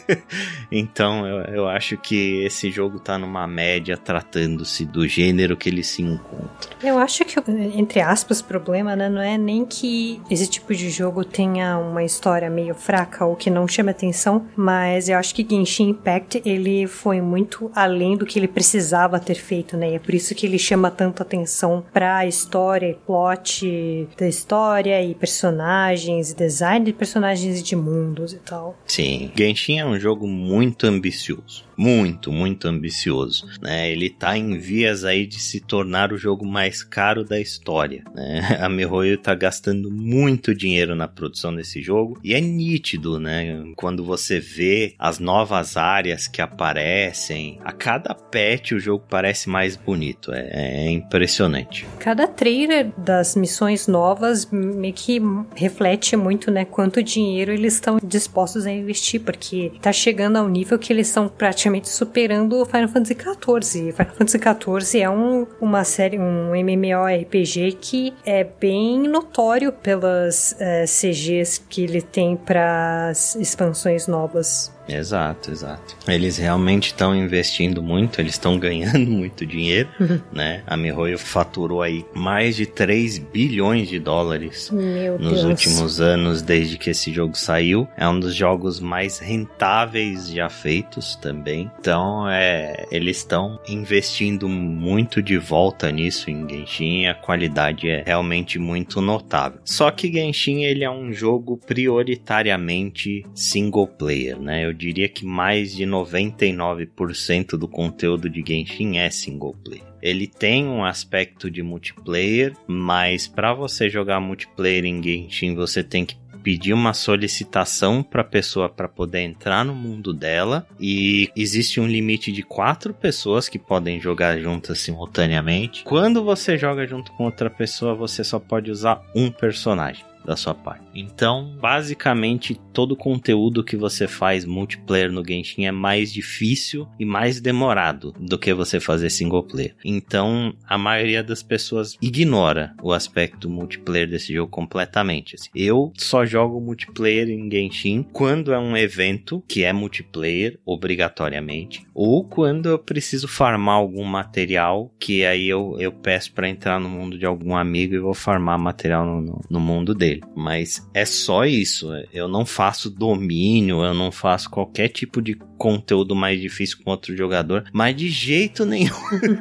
então eu, eu acho que esse jogo tá numa média tratando-se do gênero que ele se encontra. Eu acho que, entre aspas, problema né, não é nem que esse tipo de jogo tenha uma história meio fraca ou que não chame atenção, mas eu acho que Genshin Impact ele foi muito além do que ele precisava ter feito, né? E é por isso que ele chama tanto atenção pra história e plot da história e personagens, e design de personagens e de mundos e tal. Sim, Genshin é um jogo muito ambicioso muito, muito ambicioso. Né? Ele está em vias aí de se tornar o jogo mais caro da história. Né? A MiHoYo está gastando muito dinheiro na produção desse jogo e é nítido, né? Quando você vê as novas áreas que aparecem, a cada patch o jogo parece mais bonito. É, é impressionante. Cada trailer das missões novas meio que reflete muito, né? Quanto dinheiro eles estão dispostos a investir, porque tá chegando ao nível que eles estão praticamente superando o Final Fantasy XIV. Final Fantasy XIV é um, uma série, um MMORPG que é bem notório pelas é, CGs que ele tem para as expansões novas. Exato, exato. Eles realmente estão investindo muito, eles estão ganhando muito dinheiro, uhum. né? A MiHoYo faturou aí mais de 3 bilhões de dólares Meu nos Deus. últimos anos desde que esse jogo saiu. É um dos jogos mais rentáveis já feitos também. Então, é, eles estão investindo muito de volta nisso em Genshin, a qualidade é realmente muito notável. Só que Genshin ele é um jogo prioritariamente single player, né? Eu eu diria que mais de 99% do conteúdo de Genshin é single player. Ele tem um aspecto de multiplayer, mas para você jogar multiplayer em Genshin, você tem que pedir uma solicitação para a pessoa para poder entrar no mundo dela e existe um limite de quatro pessoas que podem jogar juntas simultaneamente. Quando você joga junto com outra pessoa, você só pode usar um personagem da sua parte. Então, basicamente, todo o conteúdo que você faz multiplayer no Genshin é mais difícil e mais demorado do que você fazer single player. Então, a maioria das pessoas ignora o aspecto multiplayer desse jogo completamente. Assim. Eu só jogo multiplayer em Genshin quando é um evento que é multiplayer obrigatoriamente ou quando eu preciso farmar algum material que aí eu, eu peço para entrar no mundo de algum amigo e vou farmar material no, no, no mundo dele dele. Mas é só isso. Eu não faço domínio, eu não faço qualquer tipo de conteúdo mais difícil com outro jogador, mas de jeito nenhum.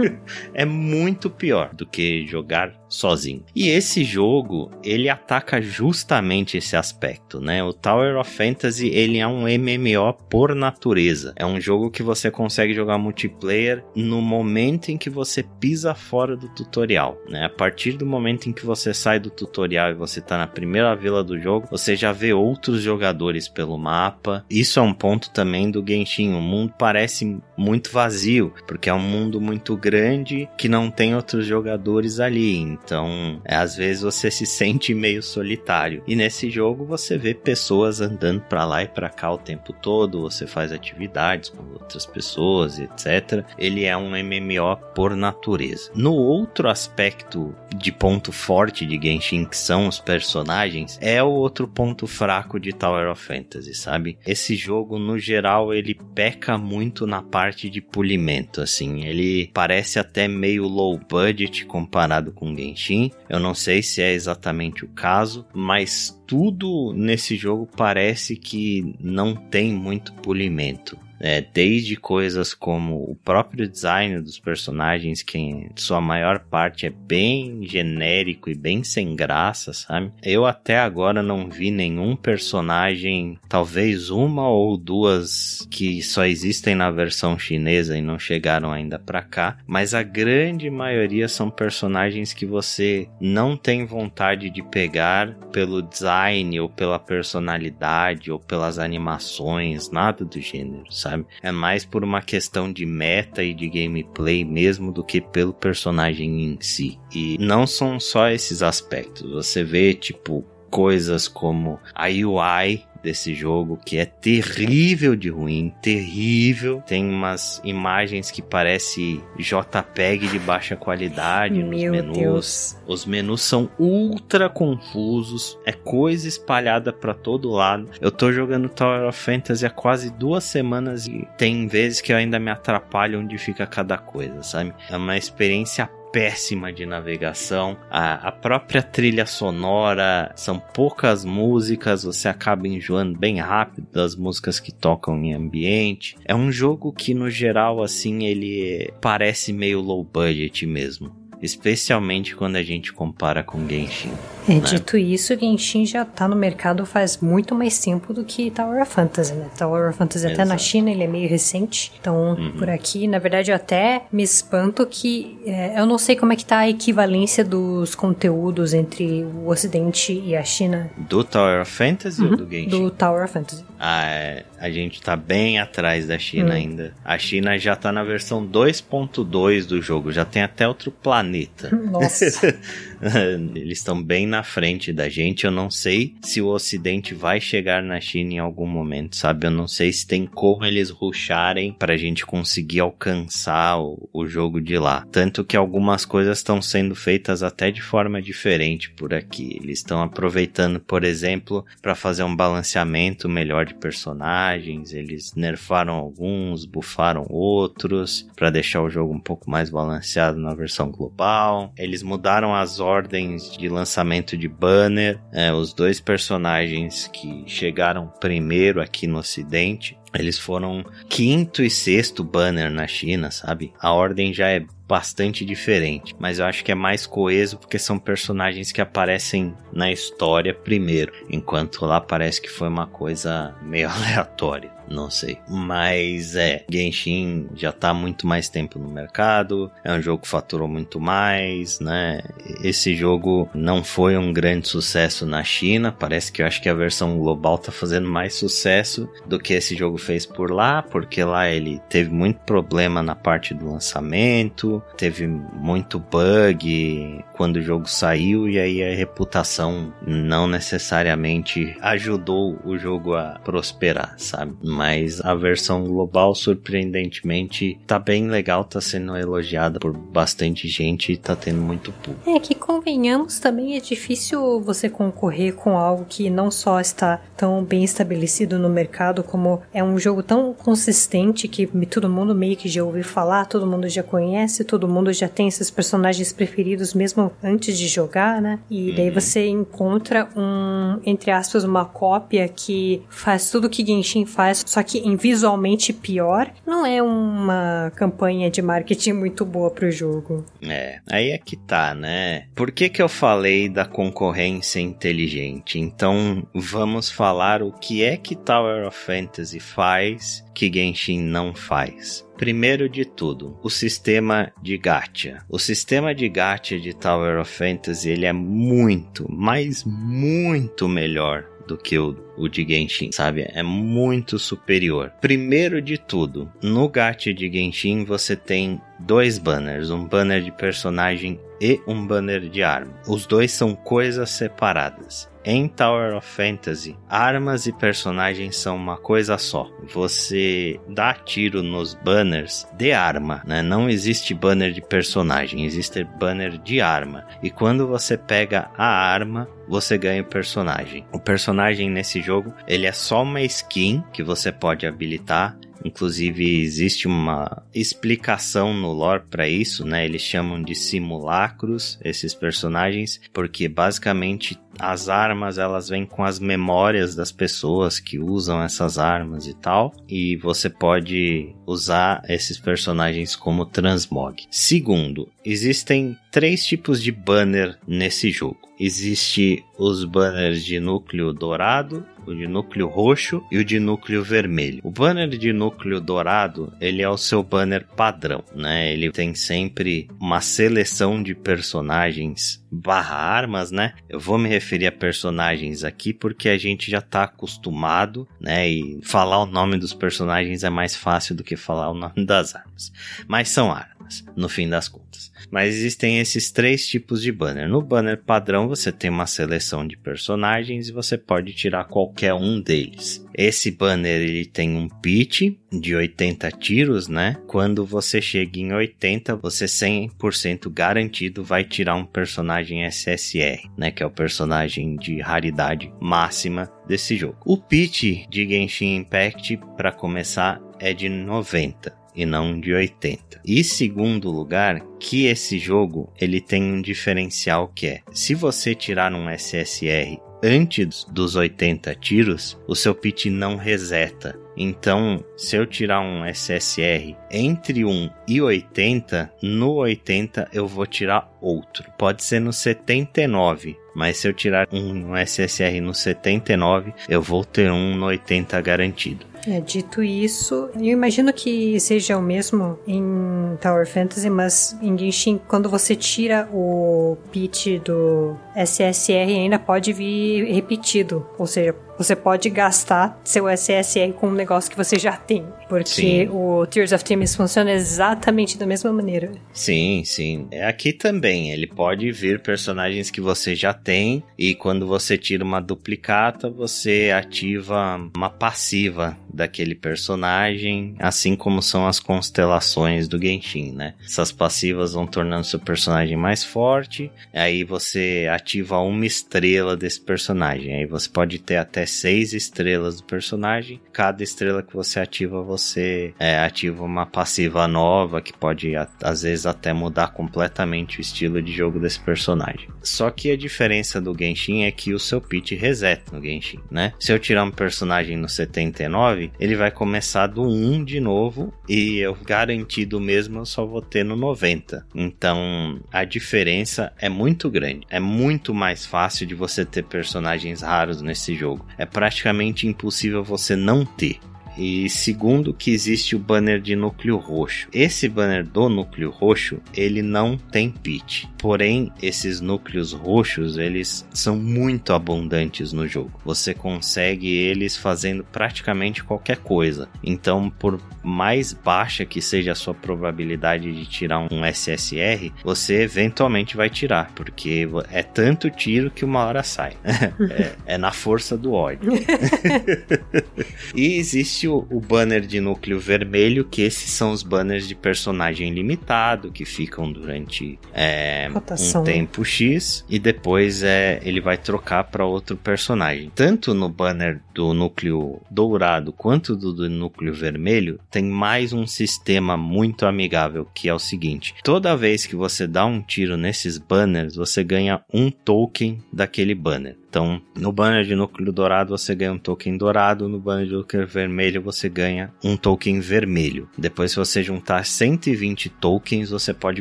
é muito pior do que jogar sozinho. E esse jogo, ele ataca justamente esse aspecto, né? O Tower of Fantasy, ele é um MMO por natureza. É um jogo que você consegue jogar multiplayer no momento em que você pisa fora do tutorial, né? A partir do momento em que você sai do tutorial e você tá na primeira vila do jogo, você já vê outros jogadores pelo mapa. Isso é um ponto também do Genshin. O mundo parece muito vazio, porque é um mundo muito grande que não tem outros jogadores ali. Então, é, às vezes você se sente meio solitário. E nesse jogo você vê pessoas andando para lá e para cá o tempo todo, você faz atividades com outras pessoas, etc. Ele é um MMO por natureza. No outro aspecto de ponto forte de Genshin, que são os personagens, é o outro ponto fraco de Tower of Fantasy, sabe? Esse jogo, no geral, ele peca muito na parte de polimento, assim. Ele parece até meio low budget comparado com Genshin. Eu não sei se é exatamente o caso, mas tudo nesse jogo parece que não tem muito polimento. É, desde coisas como o próprio design dos personagens, que em sua maior parte é bem genérico e bem sem graça, sabe? Eu até agora não vi nenhum personagem, talvez uma ou duas que só existem na versão chinesa e não chegaram ainda para cá, mas a grande maioria são personagens que você não tem vontade de pegar pelo design ou pela personalidade ou pelas animações, nada do gênero, sabe? Sabe? É mais por uma questão de meta e de gameplay mesmo do que pelo personagem em si. E não são só esses aspectos. Você vê, tipo, coisas como a UI desse jogo, que é terrível de ruim, terrível. Tem umas imagens que parece JPEG de baixa qualidade Meu nos menus. Deus. Os menus são ultra confusos, é coisa espalhada para todo lado. Eu tô jogando Tower of Fantasy há quase duas semanas e tem vezes que eu ainda me atrapalho onde fica cada coisa, sabe? É uma experiência péssima de navegação. A, a própria trilha sonora são poucas músicas, você acaba enjoando bem rápido das músicas que tocam em ambiente. É um jogo que, no geral, assim, ele parece meio low budget mesmo especialmente quando a gente compara com Genshin. É, né? dito isso, Genshin já tá no mercado faz muito mais tempo do que Tower of Fantasy, né? Tower of Fantasy até na Exato. China ele é meio recente, então Uhum. por aqui, na verdade, eu até me espanto que é, eu não sei como é que tá a equivalência dos conteúdos entre o Ocidente e a China Do Tower of Fantasy ou do Genshin? do Tower of Fantasy. É, a gente tá bem atrás da China Hum. ainda. A China já tá na versão 2.2 do jogo, já tem até outro planeta. Nossa. Eles estão bem na frente da gente. Eu não sei se o Ocidente vai chegar na China em algum momento, sabe? Eu não sei se tem como eles rusharem pra gente conseguir alcançar o, o jogo de lá. Tanto que algumas coisas estão sendo feitas até de forma diferente por aqui. Eles estão aproveitando, por exemplo, para fazer um balanceamento melhor de personagens. Eles nerfaram alguns, bufaram outros, para deixar o jogo um pouco mais balanceado na versão global. Eles mudaram as ordens de lançamento de banner. É, os dois personagens que chegaram primeiro aqui no Ocidente. Eles foram quinto e sexto banner na China, sabe? A ordem já é bastante diferente, mas eu acho que é mais coeso porque são personagens que aparecem na história primeiro, enquanto lá parece que foi uma coisa meio aleatória. Não sei. Mas é, Genshin já tá muito mais tempo no mercado, é um jogo que faturou muito mais, né? Esse jogo não foi um grande sucesso na China, parece que eu acho que a versão global tá fazendo mais sucesso do que esse jogo fez por lá, porque lá ele teve muito problema na parte do lançamento, teve muito bug quando o jogo saiu e aí a reputação não necessariamente ajudou o jogo a prosperar, sabe? Mas a versão global, surpreendentemente, tá bem legal, tá sendo elogiada por bastante gente e tá tendo muito público. É que convenhamos também é difícil você concorrer com algo que não só está tão bem estabelecido no mercado, como é um jogo tão consistente que todo mundo meio que já ouviu falar, todo mundo já conhece, todo mundo já tem esses personagens preferidos mesmo antes de jogar, né? E daí uhum. você encontra um, entre aspas, uma cópia que faz tudo que Genshin faz, só que em visualmente pior. Não é uma campanha de marketing muito boa pro jogo. É, aí é que tá, né? Por que que eu falei da concorrência inteligente? Então, vamos falar o que é que Tower of Fantasy faz que Genshin não faz. Primeiro de tudo, o sistema de gacha. O sistema de gacha de Tower of Fantasy ele é muito, mas muito melhor do que o, o de Genshin, sabe? É muito superior. Primeiro de tudo, no gacha de Genshin você tem dois banners, um banner de personagem e um banner de arma. Os dois são coisas separadas. Em Tower of Fantasy, armas e personagens são uma coisa só. Você dá tiro nos banners de arma, né? Não existe banner de personagem, existe banner de arma. E quando você pega a arma, você ganha o personagem. O personagem nesse jogo, ele é só uma skin que você pode habilitar Inclusive existe uma explicação no lore para isso, né? Eles chamam de simulacros esses personagens, porque basicamente as armas elas vêm com as memórias das pessoas que usam essas armas e tal, e você pode usar esses personagens como transmog. Segundo, existem três tipos de banner nesse jogo. Existe os banners de núcleo dourado, o de núcleo roxo e o de núcleo vermelho. O banner de núcleo dourado, ele é o seu banner padrão, né? Ele tem sempre uma seleção de personagens barra armas, né? Eu vou me referir a personagens aqui porque a gente já tá acostumado, né? E falar o nome dos personagens é mais fácil do que falar o nome das armas. Mas são armas, no fim das contas. Mas existem esses três tipos de banner. No banner padrão, você tem uma seleção de personagens e você pode tirar qualquer um deles. Esse banner ele tem um pitch de 80 tiros, né? Quando você chega em 80, você 100% garantido vai tirar um personagem SSR, né? Que é o personagem de raridade máxima desse jogo. O pitch de Genshin Impact, para começar, é de 90 e não de 80. E segundo lugar, que esse jogo ele tem um diferencial que é, se você tirar um SSR antes dos 80 tiros, o seu pitch não reseta. Então, se eu tirar um SSR entre 1 e 80, no 80 eu vou tirar outro. Pode ser no 79, mas se eu tirar um SSR no 79, eu vou ter um no 80 garantido. É, dito isso, eu imagino que seja o mesmo em Tower Fantasy, mas em Genshin, quando você tira o pitch do SSR, ainda pode vir repetido. Ou seja, você pode gastar seu SSR com um negócio que você já tem. Porque sim. o Tears of Timis funciona exatamente da mesma maneira. Sim, sim. É aqui também. Ele pode vir personagens que você já tem. E quando você tira uma duplicata, você ativa uma passiva daquele personagem. Assim como são as constelações do Genshin, né? Essas passivas vão tornando seu personagem mais forte. Aí você ativa uma estrela desse personagem. Aí você pode ter até seis estrelas do personagem. Cada estrela que você ativa, você é, ativa uma passiva nova que pode às vezes até mudar completamente o estilo de jogo desse personagem. Só que a diferença do Genshin é que o seu pitch reseta no Genshin, né? Se eu tirar um personagem no 79, ele vai começar do 1 de novo e eu garantido mesmo eu só vou ter no 90. Então a diferença é muito grande. É muito mais fácil de você ter personagens raros nesse jogo. É praticamente impossível você não ter. E segundo que existe o banner de núcleo roxo. Esse banner do núcleo roxo, ele não tem pitch. Porém, esses núcleos roxos, eles são muito abundantes no jogo. Você consegue eles fazendo praticamente qualquer coisa. Então, por mais baixa que seja a sua probabilidade de tirar um SSR, você eventualmente vai tirar, porque é tanto tiro que uma hora sai. é, é na força do ódio. e existe o, o, banner de núcleo vermelho, que esses são os banners de personagem limitado, que ficam durante é, um tempo X, e depois é, ele vai trocar para outro personagem. Tanto no banner do núcleo dourado quanto do, do núcleo vermelho, tem mais um sistema muito amigável, que é o seguinte: toda vez que você dá um tiro nesses banners, você ganha um token daquele banner. Então, no banner de núcleo dourado você ganha um token dourado, no banner de núcleo vermelho você ganha um token vermelho. Depois, se você juntar 120 tokens, você pode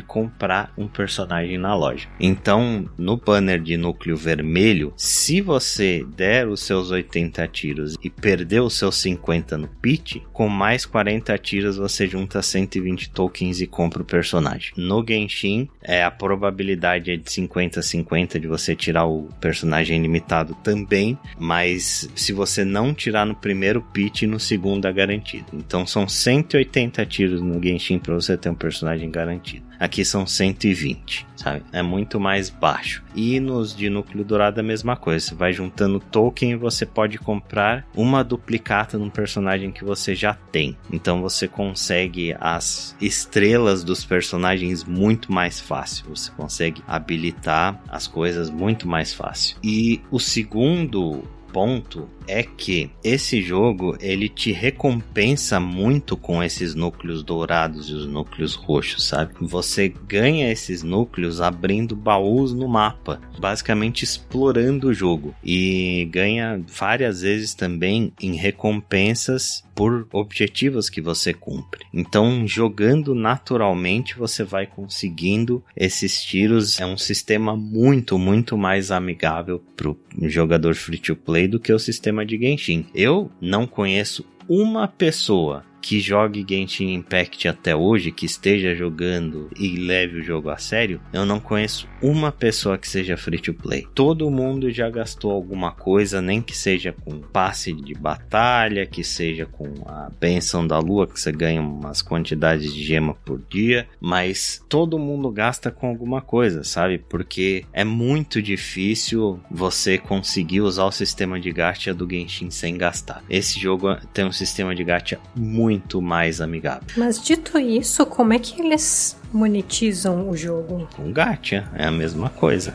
comprar um personagem na loja. Então, no banner de núcleo vermelho, se você der os seus 80 tiros e perder os seus 50 no pitch, com mais 40 tiros você junta 120 tokens e compra o personagem. No Genshin, é, a probabilidade é de 50-50 de você tirar o personagem limitado limitado também, mas se você não tirar no primeiro pitch, no segundo é garantido. Então são 180 tiros no Genshin para você ter um personagem garantido. Aqui são 120, sabe? É muito mais baixo. E nos de núcleo dourado a mesma coisa. Você vai juntando token e você pode comprar uma duplicata num personagem que você já tem. Então você consegue as estrelas dos personagens muito mais fácil. Você consegue habilitar as coisas muito mais fácil. E o segundo ponto é que esse jogo ele te recompensa muito com esses núcleos dourados e os núcleos roxos, sabe? Você ganha esses núcleos abrindo baús no mapa, basicamente explorando o jogo e ganha várias vezes também em recompensas por objetivos que você cumpre. Então, jogando naturalmente, você vai conseguindo esses tiros. É um sistema muito, muito mais amigável para o jogador free to play do que o sistema sistema de Genshin. Eu não conheço uma pessoa que jogue Genshin Impact até hoje, que esteja jogando e leve o jogo a sério, eu não conheço uma pessoa que seja free to play. Todo mundo já gastou alguma coisa, nem que seja com passe de batalha, que seja com a benção da lua, que você ganha umas quantidades de gema por dia, mas todo mundo gasta com alguma coisa, sabe? Porque é muito difícil você conseguir usar o sistema de gacha do Genshin sem gastar. Esse jogo tem um sistema de gacha muito muito mais amigável. Mas dito isso, como é que eles monetizam o jogo? Com gacha, é a mesma coisa.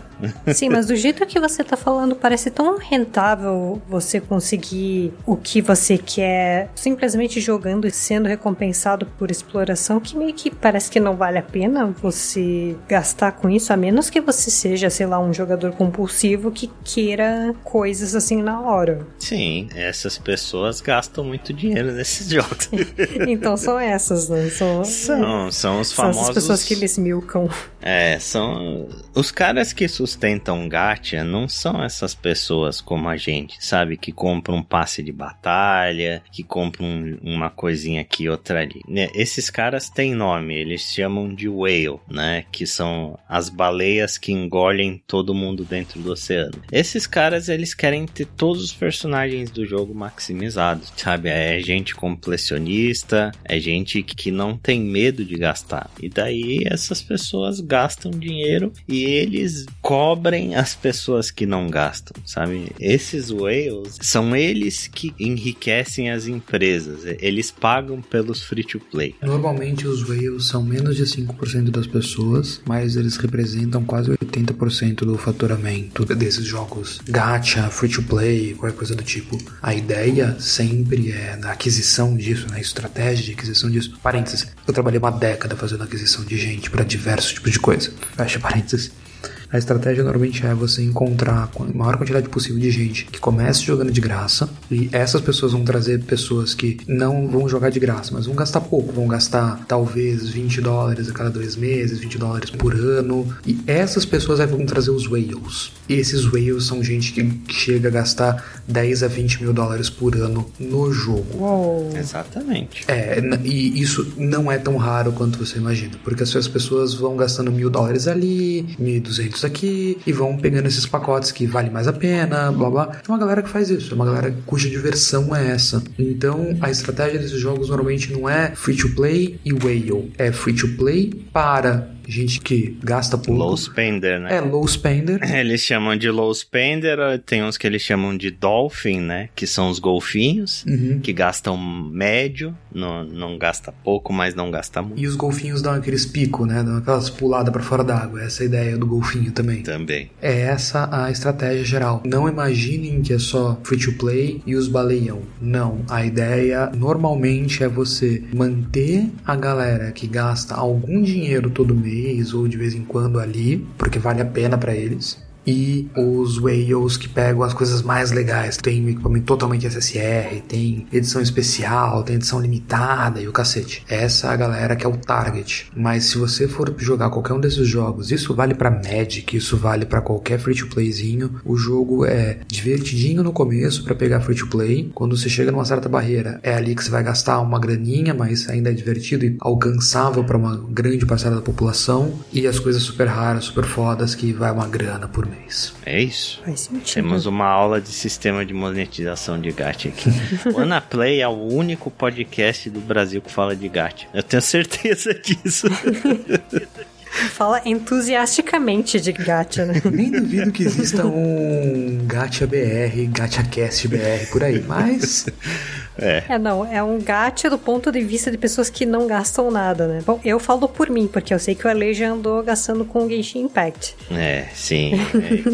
Sim, mas do jeito que você tá falando, parece tão rentável você conseguir o que você quer simplesmente jogando e sendo recompensado por exploração que meio que parece que não vale a pena você gastar com isso, a menos que você seja, sei lá, um jogador compulsivo que queira coisas assim na hora. Sim, essas pessoas gastam muito dinheiro nesses jogos. então são essas, né? São, são, são os famosos. Pessoas que eles milcam. É, são. Os caras que sustentam gacha não são essas pessoas como a gente, sabe? Que compram um passe de batalha, que compram uma coisinha aqui outra ali. Né, esses caras têm nome, eles chamam de whale, né? Que são as baleias que engolem todo mundo dentro do oceano. Esses caras, eles querem ter todos os personagens do jogo maximizados, sabe? É gente completionista, é gente que não tem medo de gastar. E daí essas pessoas gastam dinheiro e eles cobrem as pessoas que não gastam, sabe? Esses whales são eles que enriquecem as empresas. Eles pagam pelos free to play. Normalmente os whales são menos de 5% das pessoas, mas eles representam quase 80% do faturamento desses jogos. Gacha, free to play, qualquer coisa do tipo. A ideia sempre é na aquisição disso, na estratégia de aquisição disso. Parênteses, eu trabalhei uma década fazendo aquisição de gente para diversos tipos de coisa. Fecha parênteses. A estratégia normalmente é você encontrar a maior quantidade possível de gente que comece jogando de graça e essas pessoas vão trazer pessoas que não vão jogar de graça, mas vão gastar pouco, vão gastar talvez 20 dólares a cada dois meses, 20 dólares por ano e essas pessoas vão trazer os whales. E esses whales são gente que chega a gastar 10 a 20 mil dólares por ano no jogo. Uou. Exatamente. É, e isso não é tão raro quanto você imagina, porque as pessoas vão gastando mil dólares ali, 1.200 aqui, e vão pegando esses pacotes que vale mais a pena, blá blá. É uma galera que faz isso, é uma galera cuja diversão é essa. Então, a estratégia desses jogos normalmente não é free to play e whale, é free to play para gente que gasta pouco. Low spender, né? É, low spender. Eles chamam de low spender, tem uns que eles chamam de dolphin, né? Que são os golfinhos, uhum. que gastam médio, não, não gasta pouco, mas não gasta muito. E os golfinhos dão aqueles picos, né? Dão aquelas puladas para fora d'água. Essa é a ideia do golfinho também. Também. É essa a estratégia geral. Não imaginem que é só free to play e os baleião. Não. A ideia normalmente é você manter a galera que gasta algum dinheiro todo mês mês ou de vez em quando ali, porque vale a pena para eles e os whales que pegam as coisas mais legais. Tem equipamento totalmente SSR, tem edição especial, tem edição limitada e o cacete. Essa é a galera que é o target. Mas se você for jogar qualquer um desses jogos, isso vale para Magic, isso vale para qualquer free to playzinho. O jogo é divertidinho no começo para pegar free to play. Quando você chega numa certa barreira, é ali que você vai gastar uma graninha, mas ainda é divertido e alcançável para uma grande parcela da população. E as coisas super raras, super fodas que vai uma grana por mês mês. É isso. Faz sentido. Temos uma aula de sistema de monetização de gacha aqui. o Anaplay é o único podcast do Brasil que fala de gacha. Eu tenho certeza disso. Fala entusiasticamente de gacha, né? Nem duvido que exista um gacha BR, gacha cast BR por aí, mas é. é, não, é um gacha do ponto de vista de pessoas que não gastam nada, né? Bom, eu falo por mim, porque eu sei que o Ale já andou gastando com o Genshin Impact. É, sim.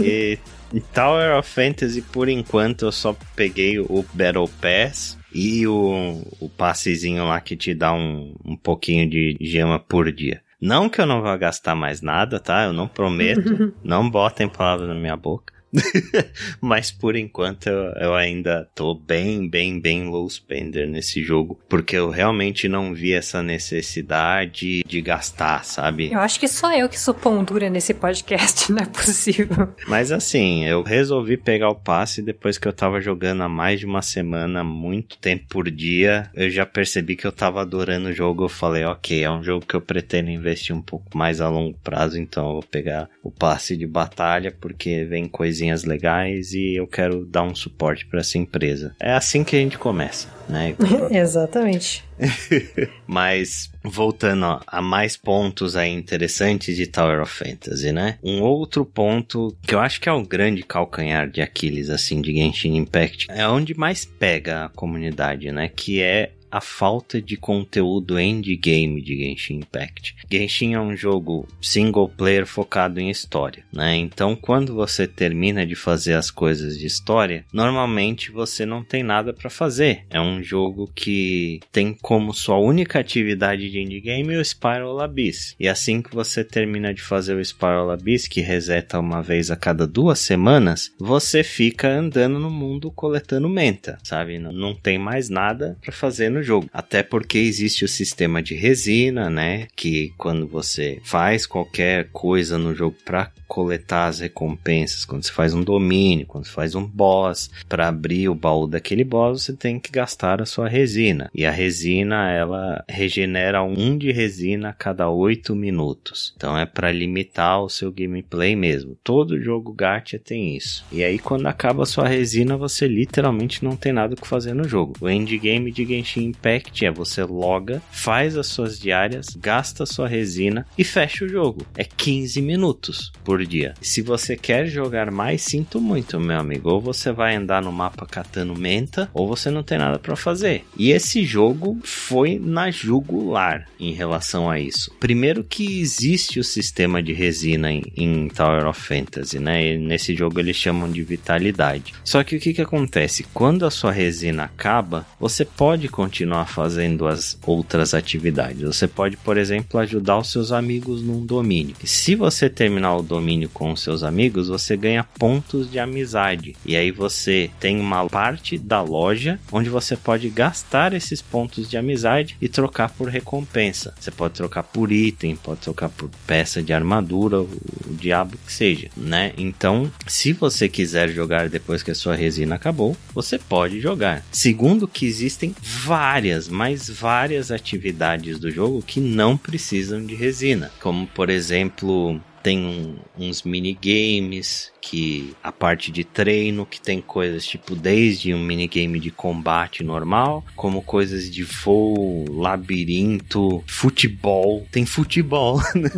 É, e Tower of Fantasy, por enquanto, eu só peguei o Battle Pass e o, o passezinho lá que te dá um, um pouquinho de gema por dia. Não que eu não vá gastar mais nada, tá? Eu não prometo. não botem palavras na minha boca. Mas por enquanto eu, eu, ainda tô bem, bem, bem low spender nesse jogo, porque eu realmente não vi essa necessidade de gastar, sabe? Eu acho que só eu que sou pão dura nesse podcast, não é possível. Mas assim, eu resolvi pegar o passe depois que eu tava jogando há mais de uma semana, muito tempo por dia. Eu já percebi que eu tava adorando o jogo. Eu falei, ok, é um jogo que eu pretendo investir um pouco mais a longo prazo, então eu vou pegar o passe de batalha, porque vem coisinha coisinhas legais e eu quero dar um suporte para essa empresa. É assim que a gente começa, né? Exatamente. Mas voltando ó, a mais pontos aí interessantes de Tower of Fantasy, né? Um outro ponto que eu acho que é o grande calcanhar de Aquiles assim de Genshin Impact é onde mais pega a comunidade, né? Que é a falta de conteúdo endgame de Genshin Impact. Genshin é um jogo single player focado em história, né? Então, quando você termina de fazer as coisas de história, normalmente você não tem nada para fazer. É um jogo que tem como sua única atividade de endgame o Spiral Abyss. E assim que você termina de fazer o Spiral Abyss, que reseta uma vez a cada duas semanas, você fica andando no mundo coletando menta, sabe? Não, tem mais nada para fazer no jogo. Até porque existe o sistema de resina, né? Que quando você faz qualquer coisa no jogo para coletar as recompensas, quando você faz um domínio, quando você faz um boss, para abrir o baú daquele boss, você tem que gastar a sua resina. E a resina, ela regenera um de resina a cada 8 minutos. Então é para limitar o seu gameplay mesmo. Todo jogo gacha tem isso. E aí quando acaba a sua resina, você literalmente não tem nada o que fazer no jogo. O endgame de Genshin Impact é você loga, faz as suas diárias, gasta sua resina e fecha o jogo. É 15 minutos por dia. Se você quer jogar mais, sinto muito, meu amigo. Ou você vai andar no mapa catando menta, ou você não tem nada para fazer. E esse jogo foi na jugular em relação a isso. Primeiro que existe o sistema de resina em, em Tower of Fantasy, né? E nesse jogo eles chamam de vitalidade. Só que o que, que acontece? Quando a sua resina acaba, você pode continuar continuar fazendo as outras atividades. Você pode, por exemplo, ajudar os seus amigos num domínio. E se você terminar o domínio com os seus amigos, você ganha pontos de amizade. E aí você tem uma parte da loja onde você pode gastar esses pontos de amizade e trocar por recompensa. Você pode trocar por item, pode trocar por peça de armadura, o, diabo que seja, né? Então, se você quiser jogar depois que a sua resina acabou, você pode jogar. Segundo que existem várias, mas várias atividades do jogo que não precisam de resina, como por exemplo tem uns minigames que a parte de treino que tem coisas tipo desde um minigame de combate normal, como coisas de voo, labirinto, futebol. Tem futebol né?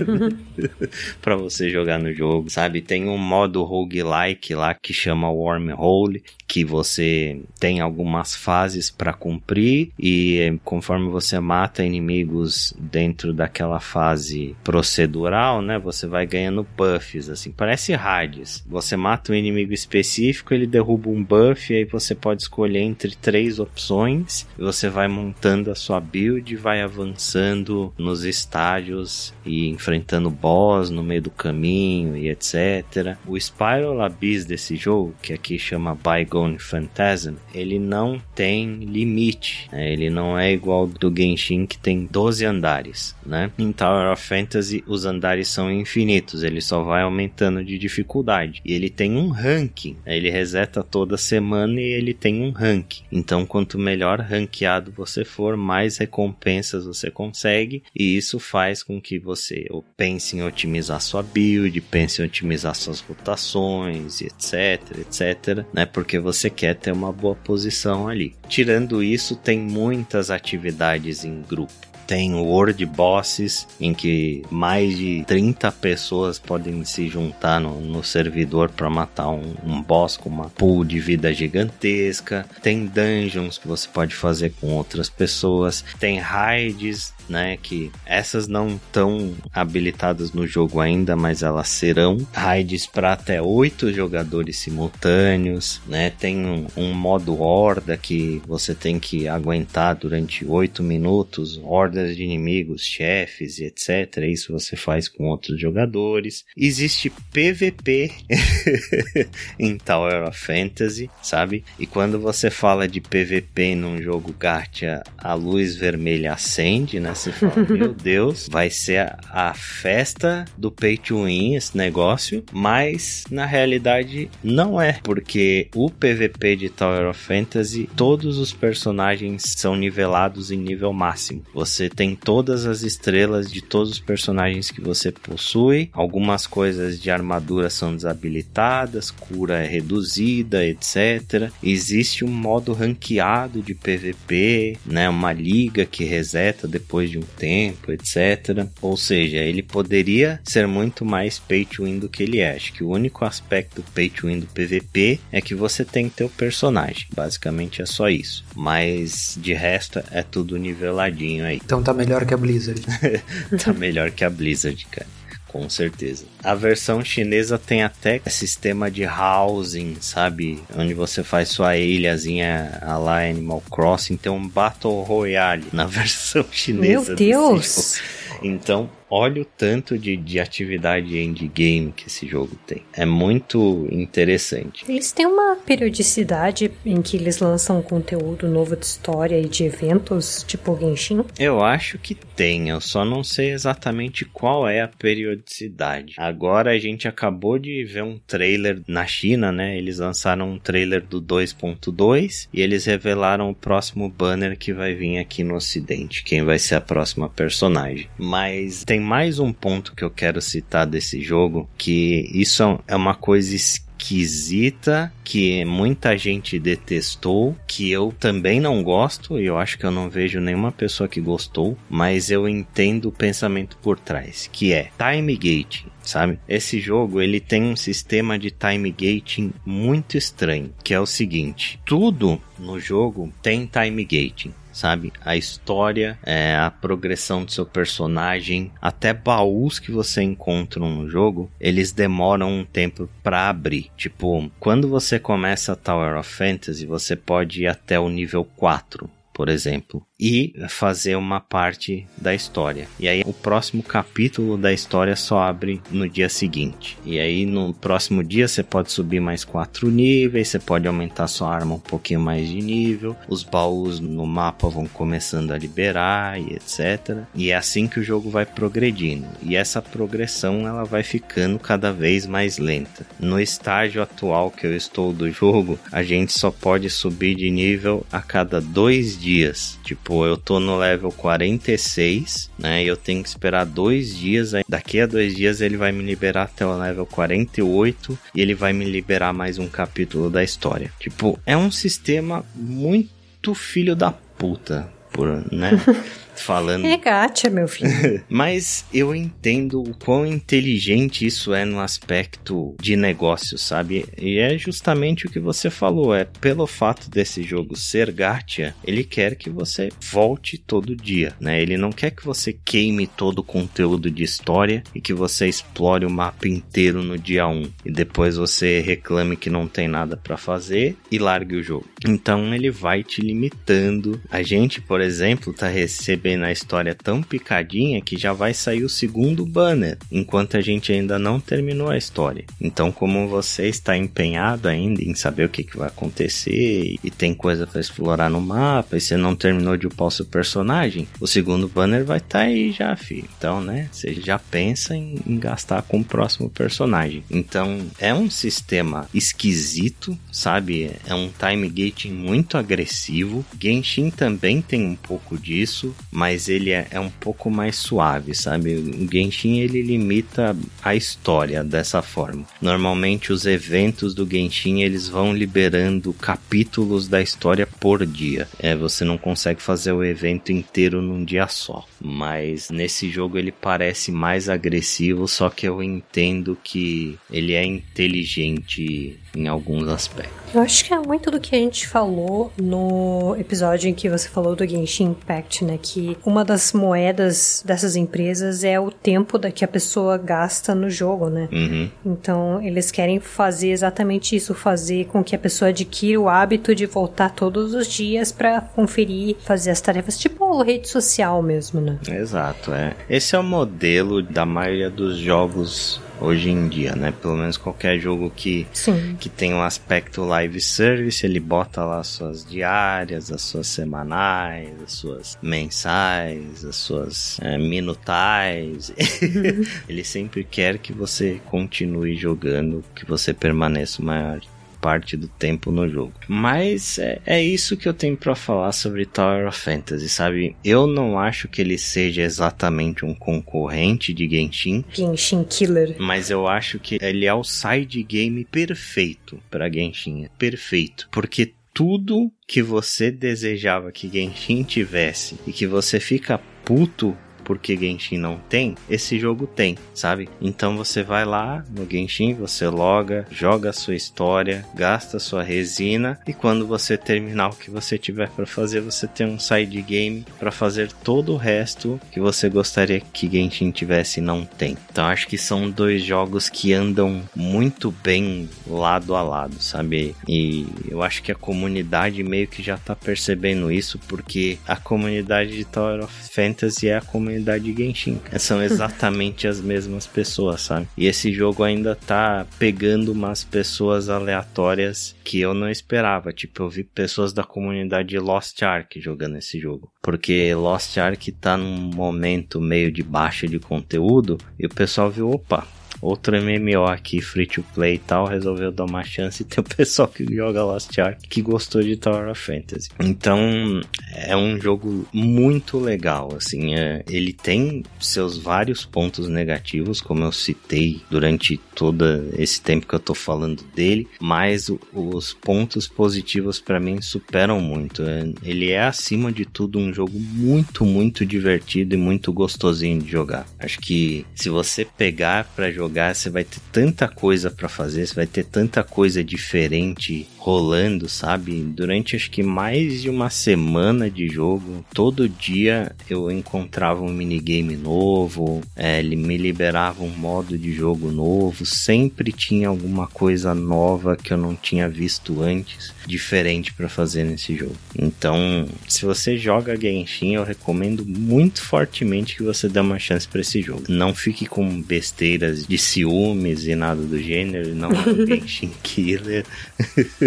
para você jogar no jogo, sabe? Tem um modo roguelike lá que chama Wormhole, que você tem algumas fases para cumprir e conforme você mata inimigos dentro daquela fase procedural, né, você vai ganhando buffs assim, parece Hades. Você mata um inimigo específico, ele derruba um buff e aí você pode escolher entre três opções e você vai montando a sua build, vai avançando nos estágios e enfrentando boss no meio do caminho e etc. O Spiral Abyss desse jogo, que aqui chama Bygone Gone Phantasm, ele não tem limite. Né? Ele não é igual do Genshin que tem 12 andares, né? Em Tower of Fantasy os andares são infinitos, ele só vai aumentando de dificuldade. E ele tem um ranking, ele reseta toda semana e ele tem um ranking. Então quanto melhor ranqueado você for, mais recompensas você consegue e isso faz com que você pense em otimizar sua build, pense em otimizar suas rotações, etc, etc, né? Porque você quer ter uma boa posição ali. Tirando isso, tem muitas atividades em grupo tem World Bosses, em que mais de 30 pessoas podem se juntar no, no servidor para matar um, um, boss com uma pool de vida gigantesca. Tem dungeons que você pode fazer com outras pessoas. Tem raids né? Que essas não estão habilitadas no jogo ainda, mas elas serão. Raids para até oito jogadores simultâneos, né? Tem um, um, modo horda que você tem que aguentar durante oito minutos, hordas de inimigos, chefes e etc. Isso você faz com outros jogadores. Existe PVP em Tower of Fantasy, sabe? E quando você fala de PVP num jogo gacha, a luz vermelha acende, né? Você fala, meu Deus, vai ser a, a, festa do pay to win esse negócio, mas na realidade não é, porque o PVP de Tower of Fantasy, todos os personagens são nivelados em nível máximo. Você tem todas as estrelas de todos os personagens que você possui, algumas coisas de armadura são desabilitadas, cura é reduzida, etc. Existe um modo ranqueado de PVP, né, uma liga que reseta depois depois de um tempo, etc. Ou seja, ele poderia ser muito mais pay to win do que ele é. Acho que o único aspecto pay to win do PVP é que você tem o personagem. Basicamente é só isso. Mas de resto é tudo niveladinho aí. Então tá melhor que a Blizzard. tá melhor que a Blizzard, cara com certeza. A versão chinesa tem até sistema de housing, sabe? Onde você faz sua ilhazinha a lá Animal Crossing. Tem um Battle Royale na versão chinesa. Meu Deus! Então, olha o tanto de, de atividade endgame que esse jogo tem. É muito interessante. Eles têm uma periodicidade em que eles lançam conteúdo novo de história e de eventos, tipo Genshin? Eu acho que tem, eu só não sei exatamente qual é a periodicidade. Agora a gente acabou de ver um trailer na China, né? Eles lançaram um trailer do 2.2 e eles revelaram o próximo banner que vai vir aqui no ocidente, quem vai ser a próxima personagem. Mas tem tem mais um ponto que eu quero citar desse jogo, que isso é uma coisa esquisita que muita gente detestou, que eu também não gosto, e eu acho que eu não vejo nenhuma pessoa que gostou, mas eu entendo o pensamento por trás, que é time gating, sabe? Esse jogo, ele tem um sistema de time gating muito estranho, que é o seguinte: tudo no jogo tem time gating sabe? A história, é, a progressão do seu personagem, até baús que você encontra no jogo, eles demoram um tempo para abrir. Tipo, quando você começa Tower of Fantasy, você pode ir até o nível 4 por exemplo. E fazer uma parte da história. E aí o próximo capítulo da história só abre no dia seguinte. E aí no próximo dia você pode subir mais quatro níveis, você pode aumentar sua arma um pouquinho mais de nível, os baús no mapa vão começando a liberar e etc. E é assim que o jogo vai progredindo. E essa progressão ela vai ficando cada vez mais lenta. No estágio atual que eu estou do jogo, a gente só pode subir de nível a cada dois dias. Tipo, eu tô no level 46, né? E eu tenho que esperar dois dias. Daqui a dois dias ele vai me liberar até o level 48 e ele vai me liberar mais um capítulo da história. Tipo, é um sistema muito filho da puta, por, né? falando. É gacha, meu filho. Mas eu entendo o quão inteligente isso é no aspecto de negócio, sabe? E é justamente o que você falou. É pelo fato desse jogo ser gacha, ele quer que você volte todo dia, né? Ele não quer que você queime todo o conteúdo de história e que você explore o mapa inteiro no dia 1 e depois você reclame que não tem nada para fazer e largue o jogo. Então ele vai te limitando. A gente, por exemplo, tá recebendo na história tão picadinha que já vai sair o segundo banner, enquanto a gente ainda não terminou a história. Então, como você está empenhado ainda em saber o que, que vai acontecer e tem coisa para explorar no mapa e você não terminou de upar o seu personagem, o segundo banner vai estar tá aí já, filho. Então, né, você já pensa em, em gastar com o próximo personagem. Então, é um sistema esquisito, sabe? É um time gating muito agressivo. Genshin também tem um pouco disso, mas ele é, é, um pouco mais suave, sabe? O Genshin ele limita a história dessa forma. Normalmente os eventos do Genshin eles vão liberando capítulos da história por dia. É, você não consegue fazer o evento inteiro num dia só. Mas nesse jogo ele parece mais agressivo, só que eu entendo que ele é inteligente em alguns aspectos. Eu acho que é muito do que a gente falou no episódio em que você falou do Genshin Impact, né? Que uma das moedas dessas empresas é o tempo da que a pessoa gasta no jogo, né? Uhum. Então eles querem fazer exatamente isso, fazer com que a pessoa adquira o hábito de voltar todos os dias para conferir, fazer as tarefas, tipo rede social mesmo, né? Exato, é. Esse é o modelo da maioria dos jogos hoje em dia, né? Pelo menos qualquer jogo que, Sim. que tem um aspecto live service, ele bota lá as suas diárias, as suas semanais, as suas mensais, as suas é, minutais. Uhum. ele sempre quer que você continue jogando, que você permaneça o maior parte do tempo no jogo. Mas é, é isso que eu tenho para falar sobre Tower of Fantasy, sabe? Eu não acho que ele seja exatamente um concorrente de Genshin. Genshin Killer. Mas eu acho que ele é o side game perfeito para Genshin. Perfeito. Porque tudo que você desejava que Genshin tivesse e que você fica puto porque Genshin não tem, esse jogo tem, sabe? Então você vai lá no Genshin, você loga, joga a sua história, gasta a sua resina e quando você terminar o que você tiver para fazer, você tem um side game para fazer todo o resto que você gostaria que Genshin tivesse e não tem. Então acho que são dois jogos que andam muito bem lado a lado, sabe? E eu acho que a comunidade meio que já tá percebendo isso porque a comunidade de Tower of Fantasy é a comunidade comunidade de Genshin. São exatamente as mesmas pessoas, sabe? E esse jogo ainda tá pegando umas pessoas aleatórias que eu não esperava. Tipo, eu vi pessoas da comunidade Lost Ark jogando esse jogo. Porque Lost Ark tá num momento meio de baixa de conteúdo e o pessoal viu, opa, outro MMO aqui, free to play e tal, resolveu dar uma chance e tem o pessoal que joga Lost Ark que gostou de Tower of Fantasy. Então, é um jogo muito legal, assim, é, ele tem seus vários pontos negativos, como eu citei durante todo esse tempo que eu tô falando dele, mas os pontos positivos para mim superam muito. É, ele é acima de tudo um jogo muito, muito divertido e muito gostosinho de jogar. Acho que se você pegar para jogar jogar, você vai ter tanta coisa para fazer, você vai ter tanta coisa diferente rolando, sabe? Durante acho que mais de uma semana de jogo, todo dia eu encontrava um minigame novo, é, ele me liberava um modo de jogo novo, sempre tinha alguma coisa nova que eu não tinha visto antes, diferente para fazer nesse jogo. Então, se você joga Genshin, eu recomendo muito fortemente que você dê uma chance para esse jogo. Não fique com besteiras de ciúmes e nada do gênero, não é um Genshin Killer.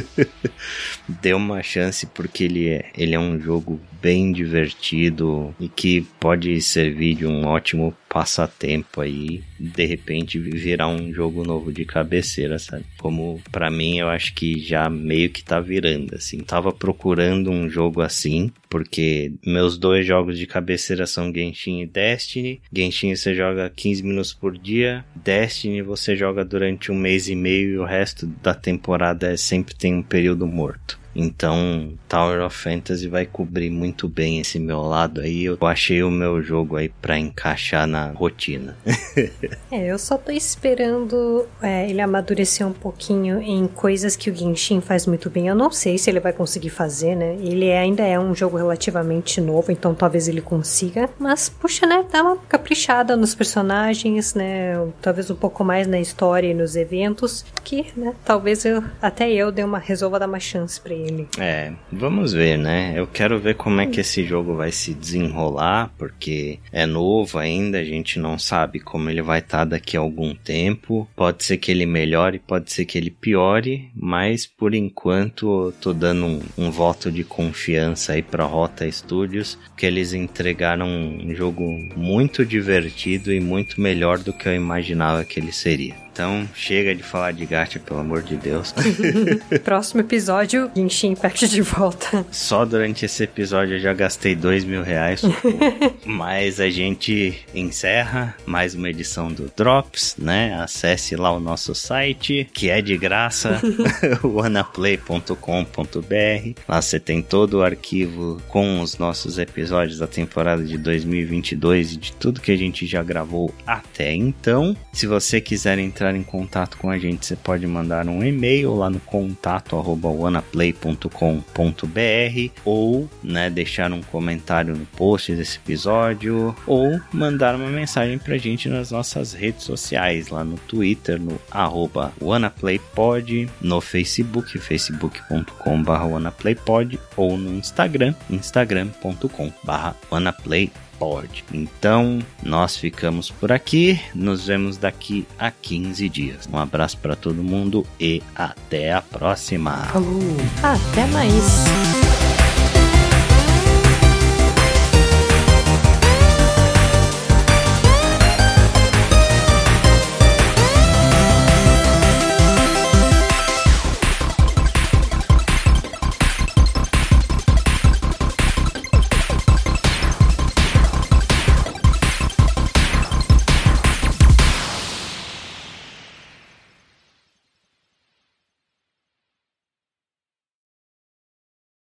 Dê uma chance porque ele é, ele é um jogo bem divertido e que pode servir de um ótimo passatempo aí, de repente virar um jogo novo de cabeceira, sabe? Como para mim eu acho que já meio que tá virando assim. Tava procurando um jogo assim, porque meus dois jogos de cabeceira são Genshin e Destiny. Genshin você joga 15 minutos por dia, Destiny você joga durante um mês e meio e o resto da temporada é sempre tem um período morto. Então, Tower of Fantasy vai cobrir muito bem esse meu lado aí. Eu achei o meu jogo aí para encaixar na rotina. é, eu só tô esperando é, ele amadurecer um pouquinho em coisas que o Genshin faz muito bem. Eu não sei se ele vai conseguir fazer, né? Ele ainda é um jogo relativamente novo, então talvez ele consiga. Mas, puxa, né? Dá uma caprichada nos personagens, né? Talvez um pouco mais na história e nos eventos. Que, né? Talvez eu, até eu dê uma resolva dar uma chance pra ele ele. É, vamos ver, né? Eu quero ver como é que esse jogo vai se desenrolar, porque é novo ainda, a gente não sabe como ele vai estar tá daqui a algum tempo. Pode ser que ele melhore, pode ser que ele piore, mas por enquanto eu tô dando um, um voto de confiança aí pra Rota Studios, que eles entregaram um jogo muito divertido e muito melhor do que eu imaginava que ele seria. Então, chega de falar de gacha, pelo amor de Deus. Próximo episódio, Genshin Impact de volta. Só durante esse episódio eu já gastei dois mil reais. Mas a gente encerra mais uma edição do Drops, né? Acesse lá o nosso site, que é de graça, wanaplay.com.br. Lá você tem todo o arquivo com os nossos episódios da temporada de 2022 e de tudo que a gente já gravou até então. Se você quiser entrar entrar em contato com a gente, você pode mandar um e-mail lá no contato wanaplay.com.br ou né, deixar um comentário no post desse episódio ou mandar uma mensagem pra gente nas nossas redes sociais, lá no Twitter, no arroba no Facebook, facebook.com.br WannaPlayPod ou no Instagram, instagram.com.br WannaPlayPod pode. Então, nós ficamos por aqui. Nos vemos daqui a 15 dias. Um abraço para todo mundo e até a próxima. Falou. Até mais.